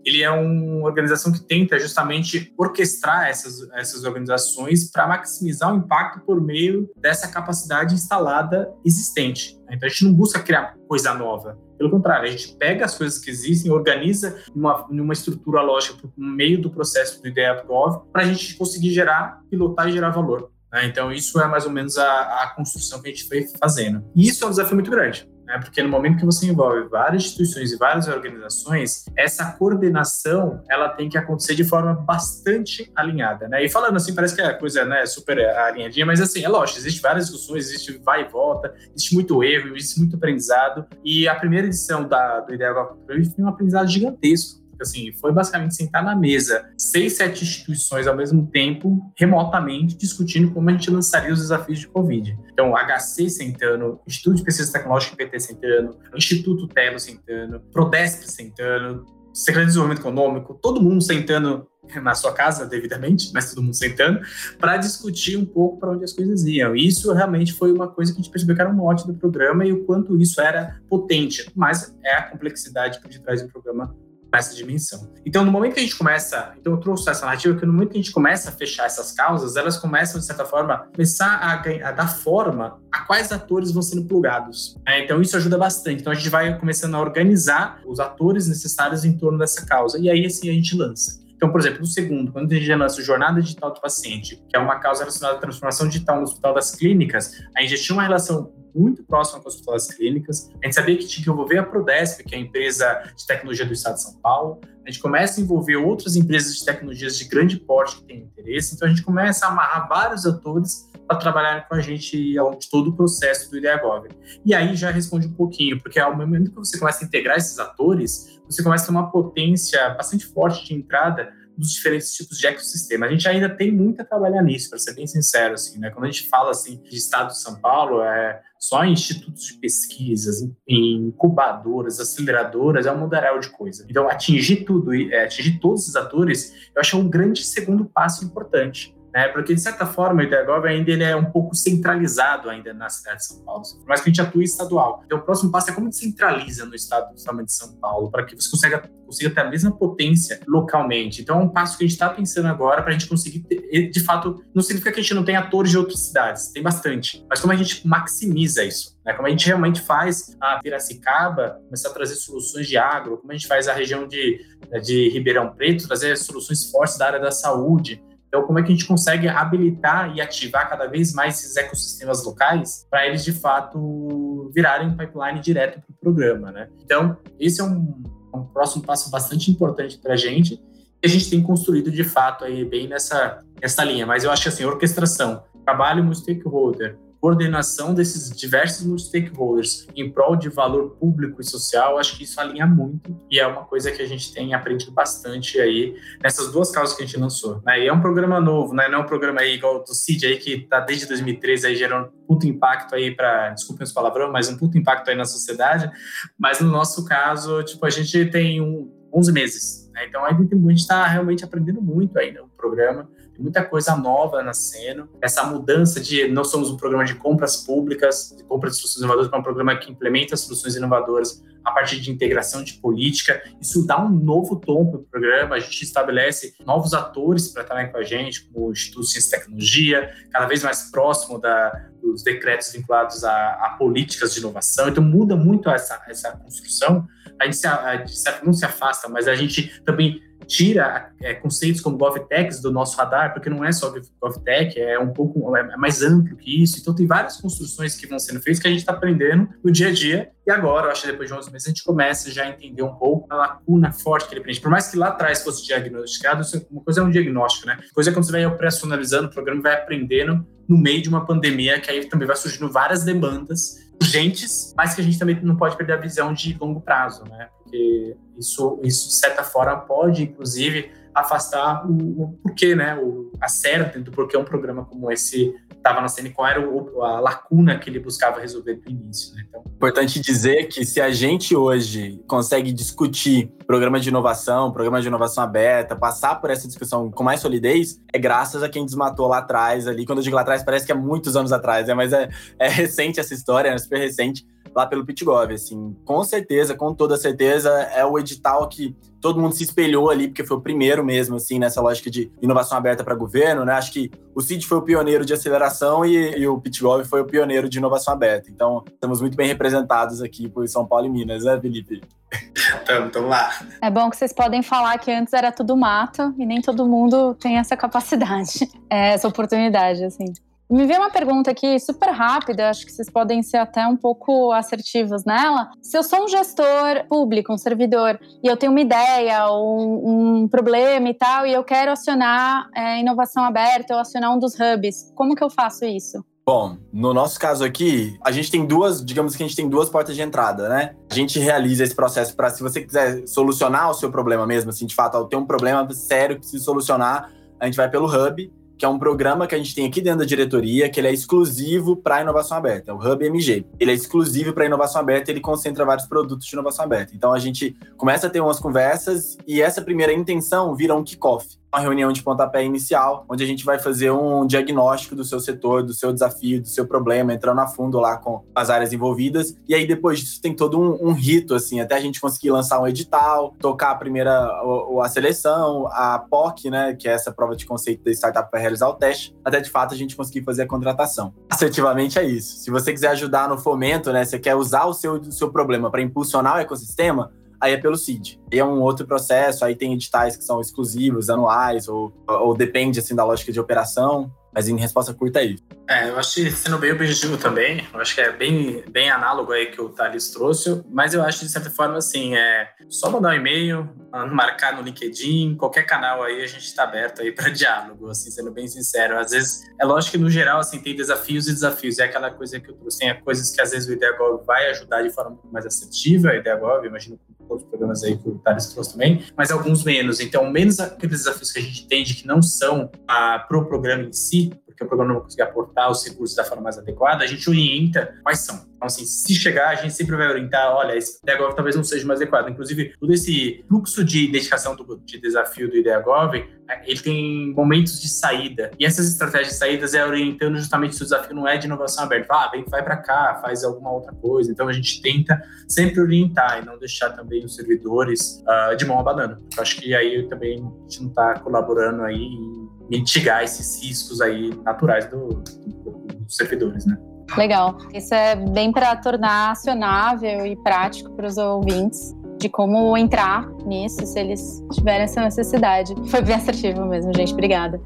ele é uma organização que tenta justamente orquestrar essas, essas organizações para maximizar o impacto por meio dessa capacidade instalada existente. Então a gente não busca criar coisa nova. Pelo contrário, a gente pega as coisas que existem, organiza numa, numa estrutura lógica por meio do processo do IDEA Prov para a gente conseguir gerar, pilotar e gerar valor. Né? Então, isso é mais ou menos a, a, construção que a gente foi fazendo. E isso é um desafio muito grande. Né? Porque no momento que você envolve várias instituições e várias organizações, essa coordenação ela tem que acontecer de forma bastante alinhada. Né? E falando assim, parece que a coisa né, é super alinhadinha, mas assim, é lógico, existe várias discussões, existe vai e volta, existe muito erro, existe muito aprendizado. E a primeira edição da, do Ideal foi um aprendizado gigantesco Assim, foi basicamente sentar na mesa seis, sete instituições ao mesmo tempo, remotamente, discutindo como a gente lançaria os desafios de Covid. Então, HC sentando, Instituto de Pesquisa Tecnológica PT sentando, Instituto Telo sentando, Prodesp sentando, Secretaria de Desenvolvimento Econômico, todo mundo sentando na sua casa, devidamente, mas todo mundo sentando, para discutir um pouco para onde as coisas iam. E isso realmente foi uma coisa que a gente percebeu que era um mote do programa e o quanto isso era potente. Mas é a complexidade por detrás do programa nessa dimensão. Então, no momento que a gente começa, então eu trouxe essa narrativa que no momento que a gente começa a fechar essas causas, elas começam de certa forma começar a, ganhar, a dar forma a quais atores vão sendo plugados. É, então isso ajuda bastante. Então a gente vai começando a organizar os atores necessários em torno dessa causa e aí assim a gente lança. Então, por exemplo, no segundo, quando a gente lança Jornada Digital do Paciente, que é uma causa relacionada à transformação digital no Hospital das Clínicas, a gente tinha uma relação muito próxima com o Hospital das Clínicas. A gente sabia que tinha que envolver a Prodesp, que é a empresa de tecnologia do Estado de São Paulo. A gente começa a envolver outras empresas de tecnologias de grande porte que têm interesse. Então, a gente começa a amarrar vários atores para trabalhar com a gente ao longo de todo o processo do IDEAGOV. E aí já responde um pouquinho, porque ao momento que você começa a integrar esses atores, você começa a ter uma potência bastante forte de entrada dos diferentes tipos de ecossistema. A gente ainda tem muito a trabalhar nisso, para ser bem sincero, assim, né? Quando a gente fala assim de Estado de São Paulo, é só em institutos de pesquisas, em incubadoras, aceleradoras, é um mundaréu de coisa. Então, atingir tudo, é, atingir todos esses atores, eu acho um grande segundo passo importante né? Porque, de certa forma, o IDEGOV ainda ele é um pouco centralizado ainda na cidade de São Paulo, por mais que a gente atue estadual. Então, o próximo passo é como centraliza no estado de São Paulo, para que você consiga, consiga ter a mesma potência localmente. Então, é um passo que a gente está pensando agora para a gente conseguir ter, de fato, não significa que a gente não tem atores de outras cidades, tem bastante, mas como a gente maximiza isso, né? Como a gente realmente faz a Piracicaba começar a trazer soluções de agro, como a gente faz a região de, de Ribeirão Preto trazer soluções fortes da área da saúde, então, como é que a gente consegue habilitar e ativar cada vez mais esses ecossistemas locais para eles, de fato, virarem um pipeline direto para o programa, né? Então, esse é um, um próximo passo bastante importante para a gente e a gente tem construído, de fato, aí bem nessa, nessa linha. Mas eu acho que, assim, orquestração, trabalho no stakeholder, coordenação desses diversos stakeholders em prol de valor público e social, acho que isso alinha muito e é uma coisa que a gente tem aprendido bastante aí nessas duas causas que a gente lançou. Né? E é um programa novo, né? não é um programa aí igual do CID aí que está desde 2013 aí gerando puto impacto aí para, desculpem os palavrões, mas um puto impacto aí na sociedade, mas no nosso caso, tipo, a gente tem um, 11 meses, né? então a gente está realmente aprendendo muito aí no programa muita coisa nova nascendo. Essa mudança de não somos um programa de compras públicas, de compras de soluções inovadoras, para um programa que implementa soluções inovadoras a partir de integração de política. Isso dá um novo tom para o programa. A gente estabelece novos atores para estarem com a gente, como o Instituto de Ciência e Tecnologia, cada vez mais próximo da, dos decretos vinculados a, a, políticas de inovação. Então, muda muito essa, essa construção. A gente, se, a, não se afasta, mas a gente também tira é, conceitos como GovTechs do nosso radar, porque não é só GovTech, é um pouco é mais amplo que isso. Então, tem várias construções que vão sendo feitas que a gente está aprendendo no dia a dia. E agora, eu acho que depois de 11 meses, a gente começa já a entender um pouco a lacuna forte que ele preenche. Por mais que lá atrás fosse diagnosticado, uma coisa é um diagnóstico, né? Coisa é quando você vai operacionalizando o programa, vai aprendendo no meio de uma pandemia, que aí também vai surgindo várias demandas urgentes, mas que a gente também não pode perder a visão de longo prazo, né? Porque isso, isso de certa forma, pode, inclusive, afastar o, o porquê, né? O, a certa do porquê um programa como esse estava nascendo e qual era o, a lacuna que ele buscava resolver do início. Né? Então, Importante dizer que se a gente hoje consegue discutir programa de inovação, programa de inovação aberta, passar por essa discussão com mais solidez, é graças a quem desmatou lá atrás ali. Quando eu digo lá atrás, parece que é muitos anos atrás, né? mas é, é recente essa história, é super recente lá pelo Pitgov, assim, com certeza, com toda certeza, é o edital que todo mundo se espelhou ali, porque foi o primeiro mesmo, assim, nessa lógica de inovação aberta para governo, né? Acho que o CID foi o pioneiro de aceleração e, e o Pitgov foi o pioneiro de inovação aberta. Então, estamos muito bem representados aqui por São Paulo e Minas, né, Felipe? Então, então lá. É bom que vocês podem falar que antes era tudo mato e nem todo mundo tem essa capacidade, essa oportunidade, assim. Me veio uma pergunta aqui super rápida, acho que vocês podem ser até um pouco assertivos nela. Se eu sou um gestor público, um servidor, e eu tenho uma ideia, um, um problema e tal, e eu quero acionar é, inovação aberta ou acionar um dos hubs, como que eu faço isso? Bom, no nosso caso aqui, a gente tem duas, digamos que a gente tem duas portas de entrada, né? A gente realiza esse processo para, se você quiser solucionar o seu problema mesmo, assim, de fato, tem um problema sério que precisa solucionar, a gente vai pelo Hub, que é um programa que a gente tem aqui dentro da diretoria, que ele é exclusivo para inovação aberta, o Hub MG. Ele é exclusivo para inovação aberta, ele concentra vários produtos de inovação aberta. Então a gente começa a ter umas conversas e essa primeira intenção vira um kickoff uma reunião de pontapé inicial, onde a gente vai fazer um diagnóstico do seu setor, do seu desafio, do seu problema, entrando a fundo lá com as áreas envolvidas. E aí, depois disso, tem todo um, um rito, assim, até a gente conseguir lançar um edital, tocar a primeira a, a seleção, a POC, né, que é essa prova de conceito da startup para realizar o teste, até de fato a gente conseguir fazer a contratação. Assertivamente é isso. Se você quiser ajudar no fomento, né, você quer usar o seu, o seu problema para impulsionar o ecossistema, aí é pelo CID. E é um outro processo, aí tem editais que são exclusivos, anuais, ou, ou depende assim da lógica de operação. Mas em resposta curta é isso. É, eu acho que sendo bem objetivo também, eu acho que é bem, bem análogo aí que o Thales trouxe, mas eu acho de certa forma assim, é só mandar um e-mail, marcar no LinkedIn, qualquer canal aí a gente está aberto aí para diálogo, assim, sendo bem sincero. Às vezes, é lógico que no geral, assim, tem desafios e desafios, é aquela coisa que eu trouxe, tem coisas que às vezes o IdeaGov vai ajudar de forma mais assertiva, a IdeaGov, imagino outros programas aí que o Thales trouxe também, mas alguns menos. Então, menos aqueles desafios que a gente entende que não são a, pro programa em si, porque o programa não conseguir aportar os recursos da forma mais adequada, a gente orienta quais são. Então, assim, se chegar, a gente sempre vai orientar, olha, esse IdeaGov talvez não seja mais adequado. Inclusive, todo esse fluxo de identificação do, de desafio do IdeaGov, é, ele tem momentos de saída. E essas estratégias de saídas é orientando justamente se o desafio não é de inovação aberta. Ah, vem, vai para cá, faz alguma outra coisa. Então, a gente tenta sempre orientar e não deixar também os servidores uh, de mão a banana. Eu acho que aí também a gente não está colaborando aí em mitigar esses riscos aí naturais do, do, dos servidores, né? Legal. Isso é bem para tornar acionável e prático para os ouvintes de como entrar nisso se eles tiverem essa necessidade. Foi bem assertivo mesmo, gente. Obrigada.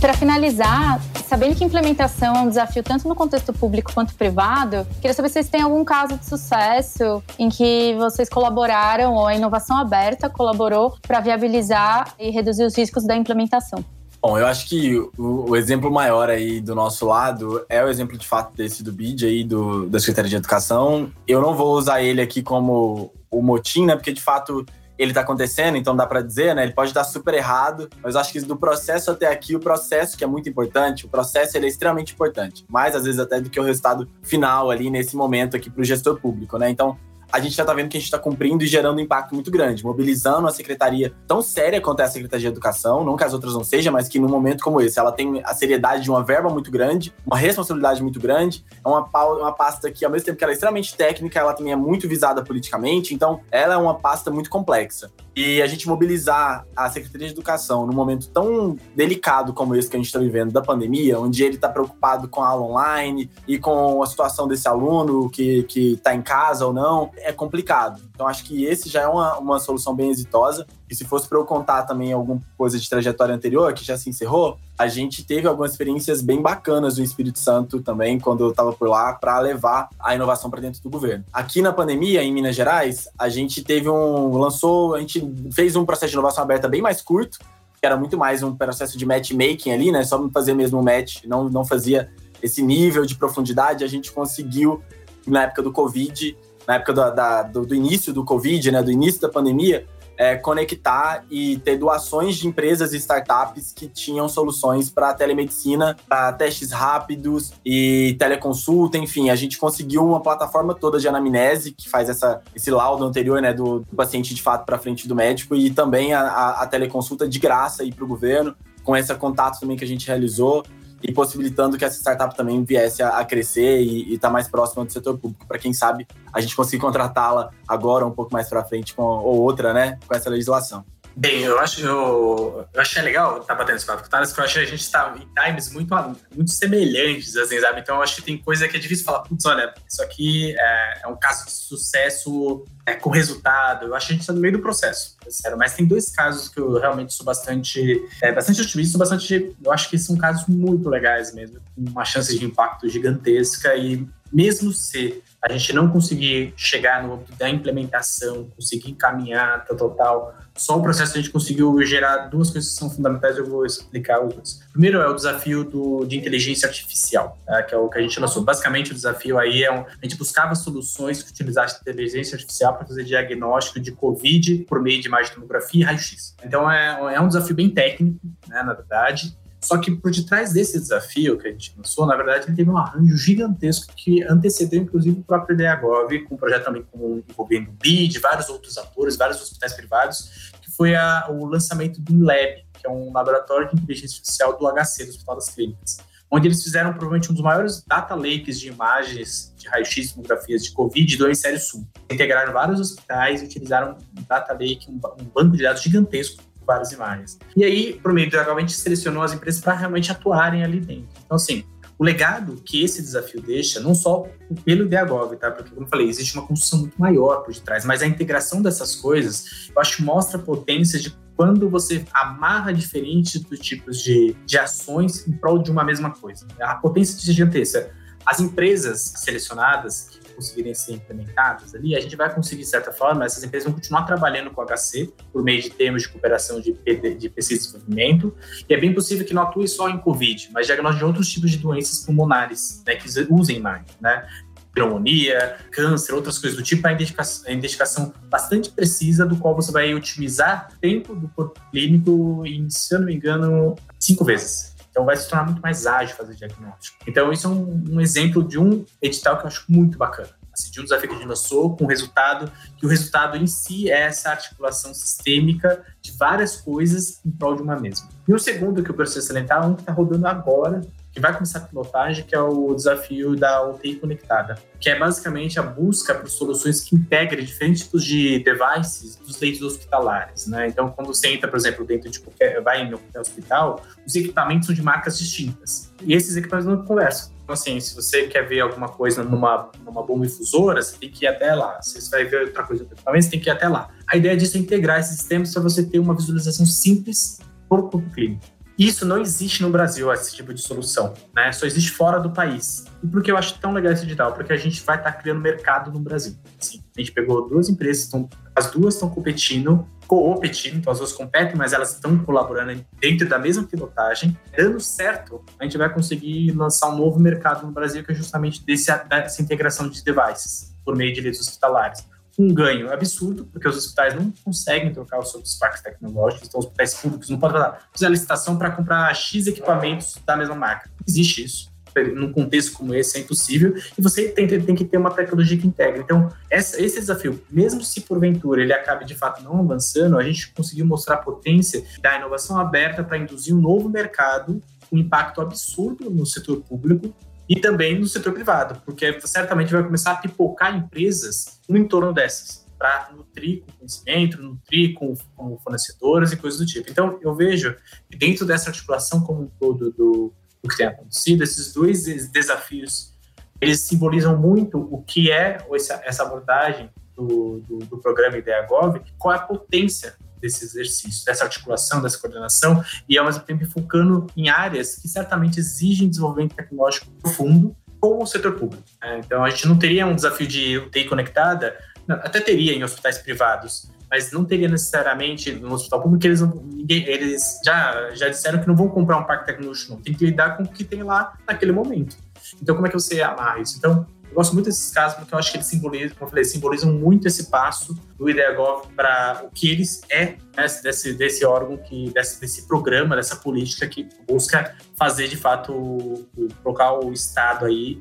Para finalizar, sabendo que implementação é um desafio tanto no contexto público quanto privado, queria saber se vocês têm algum caso de sucesso em que vocês colaboraram ou a inovação aberta colaborou para viabilizar e reduzir os riscos da implementação. Bom, eu acho que o, o, exemplo maior aí do nosso lado é o exemplo de fato desse do BID aí, do, da Secretaria de Educação. Eu não vou usar ele aqui como o motim, né? Porque de fato ele tá acontecendo, então dá para dizer, né? Ele pode dar super errado, mas eu acho que do processo até aqui, o processo que é muito importante, o processo ele é extremamente importante, mais às vezes até do que o resultado final ali nesse momento aqui para o gestor público, né? Então a gente já está vendo que a gente está cumprindo e gerando um impacto muito grande, mobilizando a secretaria tão séria quanto é a Secretaria de Educação, não que as outras não sejam, mas que num momento como esse, ela tem a seriedade de uma verba muito grande, uma responsabilidade muito grande, é uma, uma pasta que, ao mesmo tempo que ela é extremamente técnica, ela também é muito visada politicamente, então ela é uma pasta muito complexa. E a gente mobilizar a Secretaria de Educação num momento tão delicado como esse que a gente está vivendo da pandemia, onde ele está preocupado com a aula online e com a situação desse aluno que está em casa ou não, é complicado. Então acho que esse já é uma, uma solução bem exitosa. E se fosse para eu contar também alguma coisa de trajetória anterior, que já se encerrou, a gente teve algumas experiências bem bacanas no Espírito Santo também, quando eu estava por lá, para levar a inovação para dentro do governo. Aqui na pandemia, em Minas Gerais, a gente teve um. lançou, a gente fez um processo de inovação aberta bem mais curto, que era muito mais um processo de matchmaking ali, né? Só fazer mesmo um match, não, não fazia esse nível de profundidade. A gente conseguiu, na época do Covid, na época do, da, do, do, início do Covid, né, do início da pandemia, é, conectar e ter doações de empresas e startups que tinham soluções para telemedicina, para testes rápidos e teleconsulta, enfim, a gente conseguiu uma plataforma toda de anamnese que faz essa, esse laudo anterior né, do, do paciente de fato para frente do médico e também a, a, a teleconsulta de graça para o governo, com esse contato também que a gente realizou e possibilitando que essa startup também viesse a, a crescer e estar tá mais próxima do setor público, para quem sabe a gente conseguir contratá-la agora um pouco mais para frente com ou outra, né, com essa legislação. Bem, eu acho eu, eu achei legal estar tá batendo esse papo com o Thales, porque eu acho que a gente está em times muito, muito semelhantes, assim, sabe? Então eu acho que tem coisa que é difícil falar, putz, olha, isso aqui é, é um caso de sucesso é, com resultado. Eu acho que a gente está no meio do processo, sério. Mas tem dois casos que eu realmente sou bastante, é, bastante otimista, bastante. Eu acho que são casos muito legais mesmo, com uma chance de impacto gigantesca e mesmo se a gente não conseguir chegar no âmbito da implementação, conseguir encaminhar, tal, tal, tal, só o processo a gente conseguiu gerar duas coisas que são fundamentais, eu vou explicar os dois. Primeiro é o desafio do, de inteligência artificial, tá? que é o que a gente lançou. Basicamente, o desafio aí é um, a gente buscava soluções que utilizassem inteligência artificial para fazer diagnóstico de COVID por meio de imagem de tomografia e raio-x. Então, é, é um desafio bem técnico, né, na verdade, só que por detrás desse desafio que a gente lançou, na verdade, ele teve um arranjo gigantesco que antecedeu, inclusive, o próprio IDEAGOV, com um projeto também com, envolvendo o BID, vários outros atores, vários hospitais privados, que foi a, o lançamento do Lab, que é um laboratório de inteligência artificial do HC, do Hospital das Clínicas, onde eles fizeram provavelmente um dos maiores data lakes de imagens de raio-x e tomografias de Covid do Hemisfério Sul. Integraram vários hospitais e utilizaram um data lake, um, um banco de dados gigantesco várias imagens. E aí, por meio do Dragão, a gente selecionou as empresas para realmente atuarem ali dentro. Então, assim, o legado que esse desafio deixa, não só pelo DHGOV, tá? Porque, como eu falei, existe uma construção muito maior por detrás, mas a integração dessas coisas, eu acho que mostra a potência de quando você amarra diferentes tipos de, de ações em prol de uma mesma coisa. A potência de gigantesca. As empresas selecionadas, conseguirem ser implementadas ali, a gente vai conseguir, de certa forma, essas empresas vão continuar trabalhando com o HC por meio de termos de cooperação de, de pesquisa e desenvolvimento. E é bem possível que não atue só em Covid, mas diagnóstico de outros tipos de doenças pulmonares, né, que usem mais, né? pneumonia, câncer, outras coisas do tipo, identificação, a identificação bastante precisa do qual você vai otimizar tempo do corpo clínico em, se eu não me engano, cinco vezes. Então vai se tornar muito mais ágil fazer diagnóstico. Então isso é um, um exemplo de um edital que eu acho muito bacana. Assim, de um desafio que a gente lançou com resultado, que o resultado em si é essa articulação sistêmica de várias coisas em prol de uma mesma. E o segundo que eu preciso salientar é um que está rodando agora, que vai começar a pilotagem, que é o desafio da UTI conectada, que é basicamente a busca por soluções que integrem diferentes tipos de devices dos leitos hospitalares, né? Então, quando você entra, por exemplo, dentro de qualquer, vai em qualquer hospital, os equipamentos são de marcas distintas. E esses equipamentos não conversam. Então, assim, se você quer ver alguma coisa numa, numa bomba infusora, você tem que ir até lá. Se você vai ver outra coisa no equipamento, você tem que ir até lá. A ideia disso é integrar esses sistemas para você ter uma visualização simples por corpo clínico. Isso não existe no Brasil, esse tipo de solução, né? Só existe fora do país. E por que eu acho tão legal esse edital? Porque a gente vai estar tá criando mercado no Brasil. Assim, a gente pegou duas empresas, estão, as duas estão competindo, competindo, então as duas competem, mas elas estão colaborando dentro da mesma pilotagem. Dando certo, a gente vai conseguir lançar um novo mercado no Brasil, que é justamente desse, dessa integração de devices por meio de redes hospitalares um ganho absurdo, porque os hospitais não conseguem trocar os seus parques tecnológicos, então os hospitais públicos não podem fazer a licitação para comprar X equipamentos da mesma marca. Não existe isso. Num contexto como esse é impossível e você tem, tem que ter uma tecnologia que integre. Então, essa, esse desafio, mesmo se porventura ele acabe de fato não avançando, a gente conseguiu mostrar a potência da inovação aberta para induzir um novo mercado, um impacto absurdo no setor público e também no setor privado, porque certamente vai começar a pipocar empresas no entorno dessas, para nutrir com conhecimento, nutrir com, com fornecedoras e coisas do tipo. Então, eu vejo que dentro dessa articulação como um todo do, do que tem acontecido, esses dois desafios, eles simbolizam muito o que é essa abordagem do, do, do programa IdeaGov, qual é a potência desse exercício, dessa articulação, dessa coordenação, e ao mesmo tempo focando em áreas que certamente exigem desenvolvimento tecnológico profundo com o setor público. É, então, a gente não teria um desafio de UTI conectada, até teria em hospitais privados, mas não teria necessariamente no hospital público, eles, não, ninguém, eles já, já disseram que não vão comprar um parque tecnológico, não. Tem que lidar com o que tem lá naquele momento. Então, como é que você amarra isso? Então, eu gosto muito desses casos porque eu acho que eles simbolizam, como eu falei, simbolizam muito esse passo do IDEAGOV para o que eles é né, desse, desse órgão, que, desse, desse programa, dessa política que busca fazer de fato, o, o, colocar o Estado aí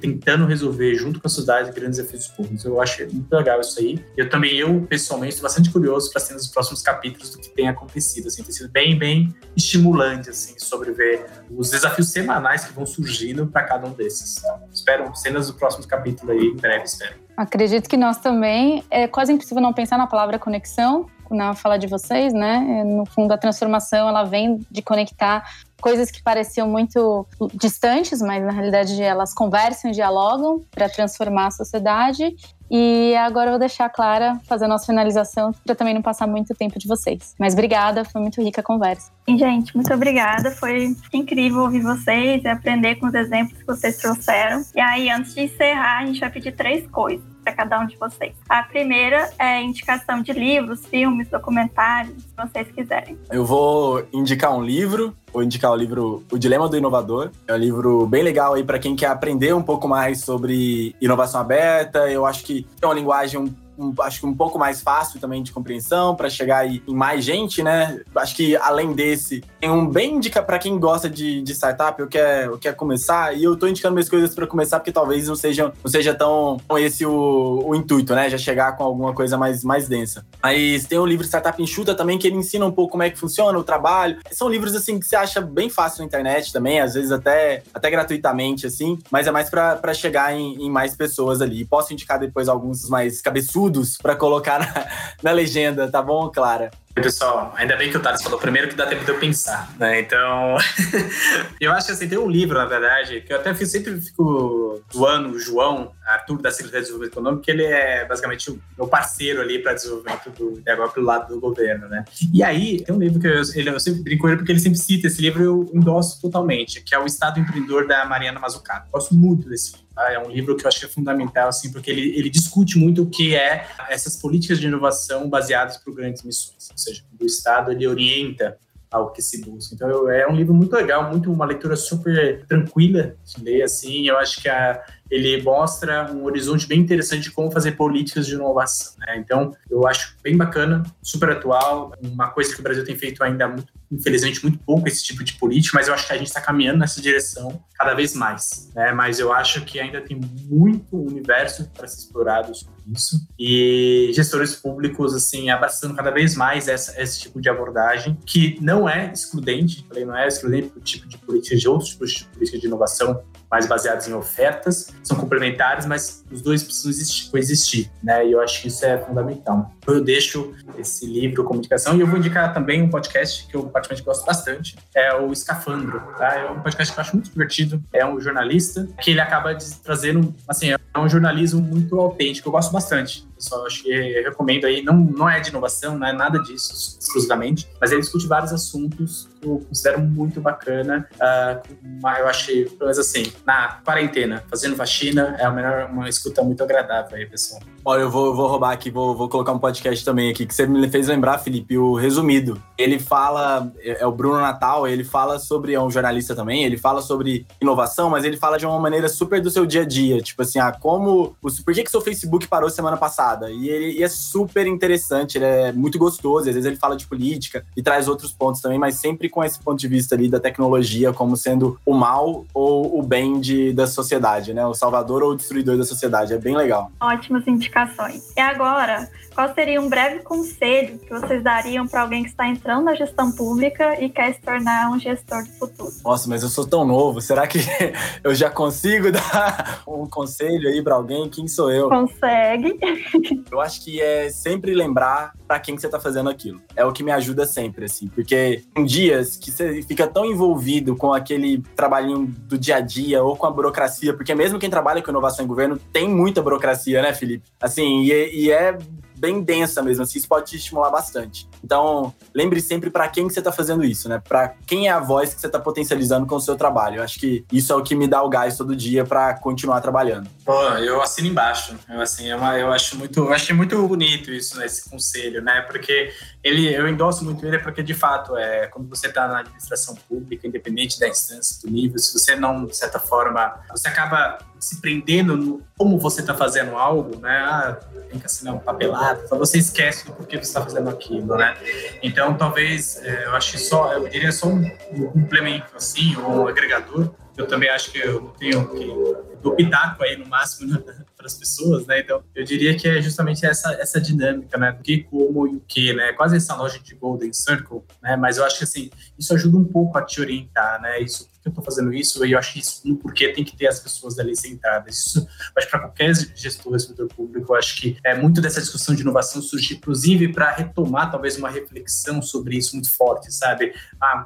tentando resolver junto com a sociedade grandes desafios públicos. Eu acho muito legal isso aí. Eu também, eu pessoalmente, estou bastante curioso para ser nos próximos capítulos do que tem acontecido. Assim, tem sido bem, bem estimulante assim, sobre ver os desafios semanais que vão surgindo para cada um desses. Espero cenas do próximo capítulo aí, em breve, espero. Acredito que nós também, é quase impossível não pensar na palavra conexão na fala de vocês, né? No fundo, a transformação ela vem de conectar coisas que pareciam muito distantes, mas na realidade elas conversam e dialogam para transformar a sociedade. E agora eu vou deixar a Clara fazer a nossa finalização para também não passar muito tempo de vocês. Mas obrigada, foi muito rica a conversa. Gente, muito obrigada. Foi incrível ouvir vocês e aprender com os exemplos que vocês trouxeram. E aí, antes de encerrar, a gente vai pedir três coisas para cada um de vocês. A primeira é indicação de livros, filmes, documentários, se vocês quiserem. Eu vou indicar um livro, vou indicar o livro O Dilema do Inovador. É um livro bem legal aí para quem quer aprender um pouco mais sobre inovação aberta. Eu acho que é uma linguagem um um, acho que um pouco mais fácil também de compreensão para chegar em mais gente, né? Acho que além desse, tem um bem indica para quem gosta de, de startup ou quer, ou quer começar. E eu tô indicando minhas coisas para começar porque talvez não seja, não seja tão esse o, o intuito, né? Já chegar com alguma coisa mais, mais densa. Mas tem o livro Startup Enxuta também, que ele ensina um pouco como é que funciona o trabalho. São livros, assim, que você acha bem fácil na internet também, às vezes até, até gratuitamente, assim. Mas é mais para chegar em, em mais pessoas ali. Posso indicar depois alguns mais cabeçudos para colocar na, na legenda, tá bom, Clara? Pessoal, ainda bem que o Thales falou primeiro que dá tempo de eu pensar, né? Então, eu acho que assim, tem um livro, na verdade, que eu até sempre fico zoando o João, Arthur da Secretaria de Desenvolvimento Econômico, que ele é basicamente o meu parceiro ali para desenvolvimento do negócio pelo lado do governo, né? E aí, tem um livro que eu, ele, eu sempre brinco com ele porque ele sempre cita esse livro eu endosso totalmente, que é O Estado Empreendedor da Mariana Mazzucato. Gosto muito desse livro. Tá? É um livro que eu acho que é fundamental, assim, porque ele, ele discute muito o que é essas políticas de inovação baseadas por grandes missões seja, o Estado ele orienta ao que se busca. Então é um livro muito legal, muito uma leitura super tranquila de ler assim. Eu acho que a, ele mostra um horizonte bem interessante de como fazer políticas de inovação. Né? Então eu acho bem bacana, super atual, uma coisa que o Brasil tem feito ainda muito, infelizmente muito pouco esse tipo de política, mas eu acho que a gente está caminhando nessa direção cada vez mais. Né? Mas eu acho que ainda tem muito universo para ser explorado sobre isso e gestores públicos assim abraçando cada vez mais essa, esse tipo de abordagem que não é excludente, falei, não é excludente do tipo de política de outros tipos de política de inovação mais baseados em ofertas, são complementares, mas os dois precisam existir, coexistir, né? E eu acho que isso é fundamental. Então, eu deixo esse livro Comunicação e eu vou indicar também um podcast que eu particularmente gosto bastante, é o Escafandro, tá? É um podcast que eu acho muito divertido, é um jornalista que ele acaba trazendo, assim, é um jornalismo muito autêntico, eu gosto bastante pessoal. Acho que eu recomendo aí. Não, não é de inovação, não é nada disso exclusivamente, mas ele discute vários assuntos que eu considero muito bacana. Uh, eu achei, pelo menos assim, na quarentena, fazendo faxina, é melhor, uma escuta muito agradável aí, pessoal. Olha, eu vou, vou roubar aqui, vou, vou colocar um podcast também aqui, que você me fez lembrar, Felipe, o Resumido. Ele fala, é, é o Bruno Natal, ele fala sobre, é um jornalista também, ele fala sobre inovação, mas ele fala de uma maneira super do seu dia a dia. Tipo assim, ah, como. Por que, que seu Facebook parou semana passada? E ele e é super interessante, ele é muito gostoso, às vezes ele fala de política e traz outros pontos também, mas sempre com esse ponto de vista ali da tecnologia como sendo o mal ou o bem de, da sociedade, né? O salvador ou o destruidor da sociedade. É bem legal. Ótimas indicações. E agora, qual seria um breve conselho que vocês dariam para alguém que está entrando na gestão pública e quer se tornar um gestor do futuro? Nossa, mas eu sou tão novo, será que eu já consigo dar um conselho aí para alguém? Quem sou eu? Consegue. Eu acho que é sempre lembrar para quem que você está fazendo aquilo. É o que me ajuda sempre, assim, porque em dias que você fica tão envolvido com aquele trabalhinho do dia a dia ou com a burocracia, porque mesmo quem trabalha com inovação em governo tem muita burocracia, né, Felipe? Assim, e, e é bem densa mesmo, assim, isso pode te estimular bastante. Então, lembre sempre para quem que você está fazendo isso, né? Para quem é a voz que você está potencializando com o seu trabalho. Eu acho que isso é o que me dá o gás todo dia para continuar trabalhando. Pô, eu assino embaixo. Eu assim, é uma, eu acho muito, eu achei muito bonito isso, né, esse conselho, né? Porque ele, eu endosso muito ele porque de fato é quando você está na administração pública, independente da instância, do nível, se você não de certa forma, você acaba se prendendo no como você está fazendo algo, né? Ah, tem que assinar um papelado, então você esquece do porquê você está fazendo aquilo, né? Então, talvez, é, eu acho só, eu diria só um, um complemento, assim, ou um agregador. Eu também acho que eu tenho que do pitaco aí no máximo né, para as pessoas, né? Então, eu diria que é justamente essa essa dinâmica, né? Do que, como e o que, né? Quase essa loja de Golden Circle, né? Mas eu acho que assim, isso ajuda um pouco a te orientar, né? Isso eu estou fazendo isso? E eu acho isso um porquê tem que ter as pessoas ali sentadas. Isso, acho para qualquer gestor do setor público, acho que é muito dessa discussão de inovação surge, inclusive, para retomar talvez uma reflexão sobre isso muito forte, sabe? Ah,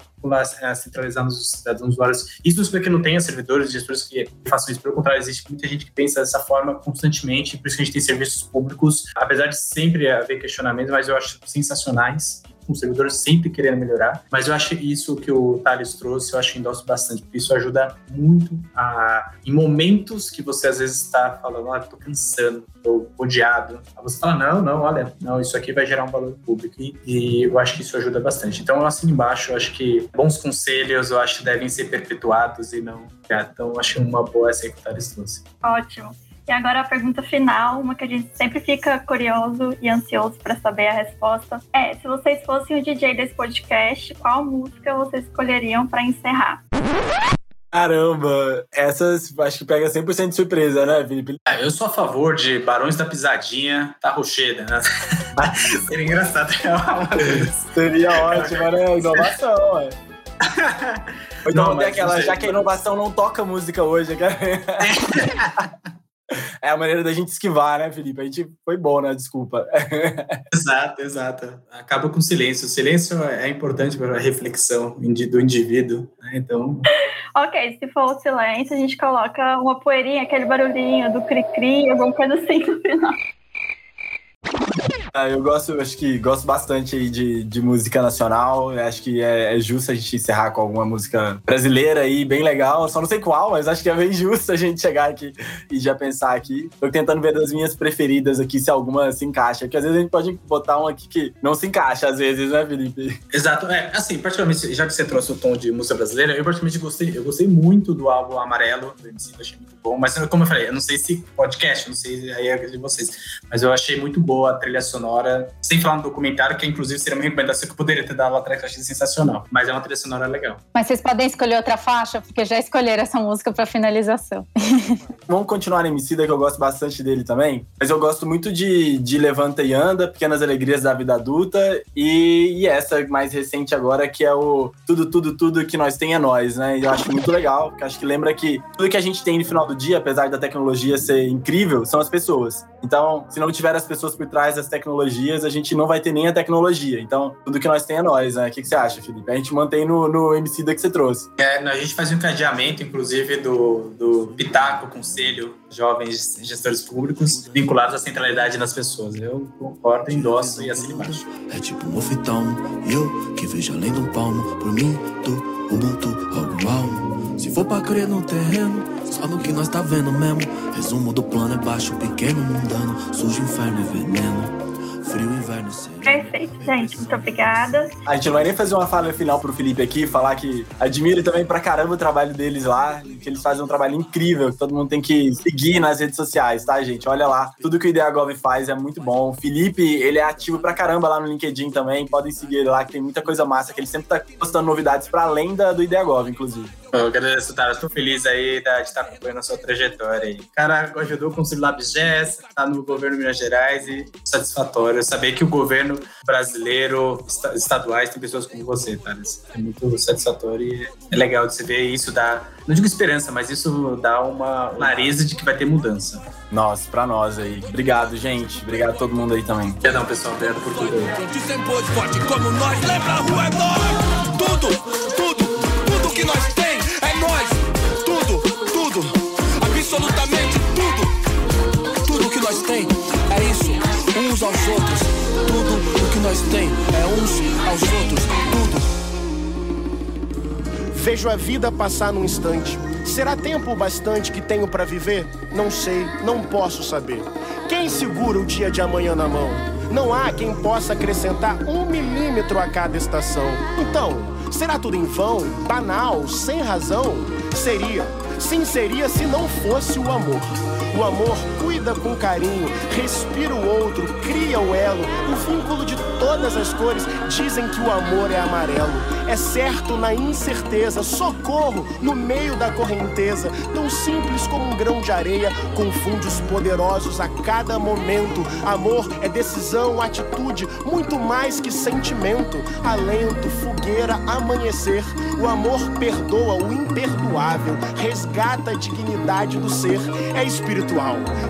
centralizar nos cidadãos usuários. Isso não significa que não tenha servidores, gestores que façam isso. Pelo contrário, existe muita gente que pensa dessa forma constantemente, por isso que a gente tem serviços públicos, apesar de sempre haver questionamentos, mas eu acho sensacionais com servidores sempre querendo melhorar, mas eu acho isso que o Thales trouxe, eu acho que endosso bastante, porque isso ajuda muito a, em momentos que você às vezes está falando, ah, tô cansando, tô odiado, aí você fala, não, não, olha, não, isso aqui vai gerar um valor público, e, e eu acho que isso ajuda bastante. Então, eu assino embaixo, eu acho que bons conselhos, eu acho que devem ser perpetuados e não, então, eu acho uma boa essa que o Thales trouxe. Ótimo. E agora a pergunta final, uma que a gente sempre fica curioso e ansioso para saber a resposta, é: se vocês fossem o DJ desse podcast, qual música vocês escolheriam para encerrar? Caramba, essas acho que pega 100% de surpresa, né, Felipe? É, eu sou a favor de Barões da Pisadinha, tá rocheda, né? Seria engraçado. Seria ótimo, né? Inovação, ué. Então, não, aquela, já que a inovação não toca música hoje, cara. É a maneira da gente esquivar, né, Felipe? A gente foi bom, né? Desculpa. Exato, exato. Acaba com o silêncio. O silêncio é importante para a reflexão do indivíduo, né? Então. Ok, se for o silêncio, a gente coloca uma poeirinha, aquele barulhinho do cri-cri, alguma coisa assim no final. Ah, eu gosto, acho que gosto bastante aí de, de música nacional. Acho que é, é, justo a gente encerrar com alguma música brasileira aí, bem legal. Só não sei qual, mas acho que é bem justo a gente chegar aqui e já pensar aqui. Tô tentando ver das minhas preferidas aqui se alguma se encaixa. Porque às vezes a gente pode botar uma aqui que não se encaixa, às vezes, né, Felipe? Exato. É, assim, particularmente, já que você trouxe o tom de música brasileira, eu particularmente gostei, eu gostei muito do álbum Amarelo, do MC, achei muito bom. Mas como eu falei, eu não sei se podcast, não sei aí é de vocês. Mas eu achei muito boa a trilha sonora sonora, sem falar no documentário, que inclusive seria uma recomendação que eu poderia ter dado lá atrás, que eu achei sensacional. Mas é uma trilha sonora legal. Mas vocês podem escolher outra faixa, porque já escolheram essa música para finalização. Vamos continuar na Emicida, que eu gosto bastante dele também. Mas eu gosto muito de, de Levanta e Anda, Pequenas Alegrias da Vida Adulta, e, e essa mais recente agora, que é o Tudo, Tudo, Tudo que Nós Tem é Nós, né? E eu acho muito legal, porque acho que lembra que tudo que a gente tem no final do dia, apesar da tecnologia ser incrível, são as pessoas. Então, se não tiver as pessoas por trás das tecnologias, a gente não vai ter nem a tecnologia. Então, tudo que nós tem é nós, né? O que, que você acha, Felipe? A gente mantém no, no MC da que você trouxe. É, a gente faz um encadeamento, inclusive, do, do Pitaco, Conselho, Jovens Gestores Públicos, vinculados à centralidade das pessoas. Eu concordo, endosso e assim embaixo. É tipo um ofitão, eu que vejo além de um palmo, por mim, tu, Ubuntu, algo almo. Se for pra crer no terreno, só no que nós tá vendo mesmo. Resumo do plano é baixo, pequeno, mundano, sujo, inferno e veneno frio inverno seco. Perfeito, gente. Muito obrigada. A gente não vai nem fazer uma fala final pro Felipe aqui, falar que admiro também pra caramba o trabalho deles lá, que eles fazem um trabalho incrível, que todo mundo tem que seguir nas redes sociais, tá, gente? Olha lá, tudo que o IdeaGov faz é muito bom. O Felipe, ele é ativo pra caramba lá no LinkedIn também, podem seguir ele lá, que tem muita coisa massa, que ele sempre tá postando novidades pra além da, do IdeaGov, inclusive. Eu agradeço, Tara. Estou feliz aí de estar acompanhando a sua trajetória aí. cara ajudou com o Silab GES, tá no governo de Minas Gerais e satisfatório saber que o governo brasileiro, estaduais, tem pessoas como você, Tara. É muito satisfatório e é legal de se ver isso dá, não digo esperança, mas isso dá uma clareza de que vai ter mudança. Nossa, pra nós aí. Obrigado, gente. Obrigado a todo mundo aí também. Obrigadão, pessoal. Obrigado por tudo aí. Tudo, tudo, tudo que nós temos nós, tudo, tudo, absolutamente tudo. Tudo que nós tem é isso, uns aos outros. Tudo o que nós tem é uns aos outros, tudo. Vejo a vida passar num instante. Será tempo bastante que tenho para viver? Não sei, não posso saber. Quem segura o dia de amanhã na mão? Não há quem possa acrescentar um milímetro a cada estação. Então, será tudo em vão, banal, sem razão? Seria. Sim, seria se não fosse o amor. O amor cuida com carinho, respira o outro, cria o elo, o vínculo de toda todas as cores dizem que o amor é amarelo. É certo na incerteza, socorro no meio da correnteza. Tão simples como um grão de areia, confunde os poderosos a cada momento. Amor é decisão, atitude, muito mais que sentimento. Alento, fogueira, amanhecer. O amor perdoa o imperdoável, resgata a dignidade do ser. É espiritual,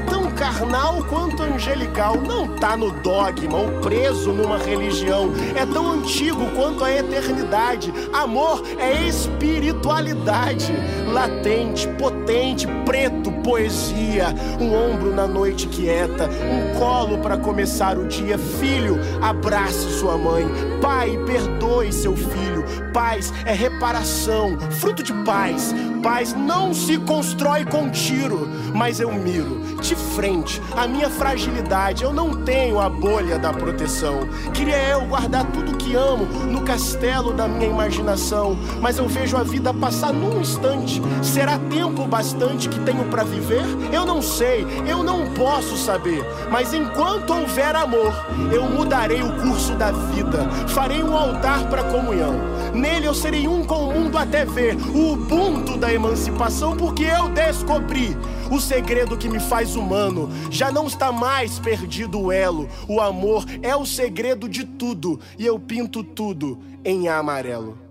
tão carnal quanto angelical. Não tá no dogma ou preso numa religião. É tão antigo quanto a eternidade. Amor é espiritualidade, latente, potente, preto, poesia. Um ombro na noite quieta, um colo para começar o dia. Filho, abrace sua mãe. Pai, perdoe seu filho. Paz é reparação, fruto de paz. Paz não se constrói com tiro, mas eu miro de frente a minha fragilidade. Eu não tenho a bolha da proteção. Queria eu guardar tudo que amo no castelo da minha imaginação, mas eu vejo a vida passar num instante. Será tempo bastante que tenho para viver? Eu não sei, eu não posso saber. Mas enquanto houver amor, eu mudarei o curso da vida. Farei um altar para comunhão. Nele eu serei um com o mundo até ver o Ubuntu da emancipação, porque eu descobri o segredo que me faz humano. Já não está mais perdido o elo. O amor é o segredo de tudo e eu pinto tudo em amarelo.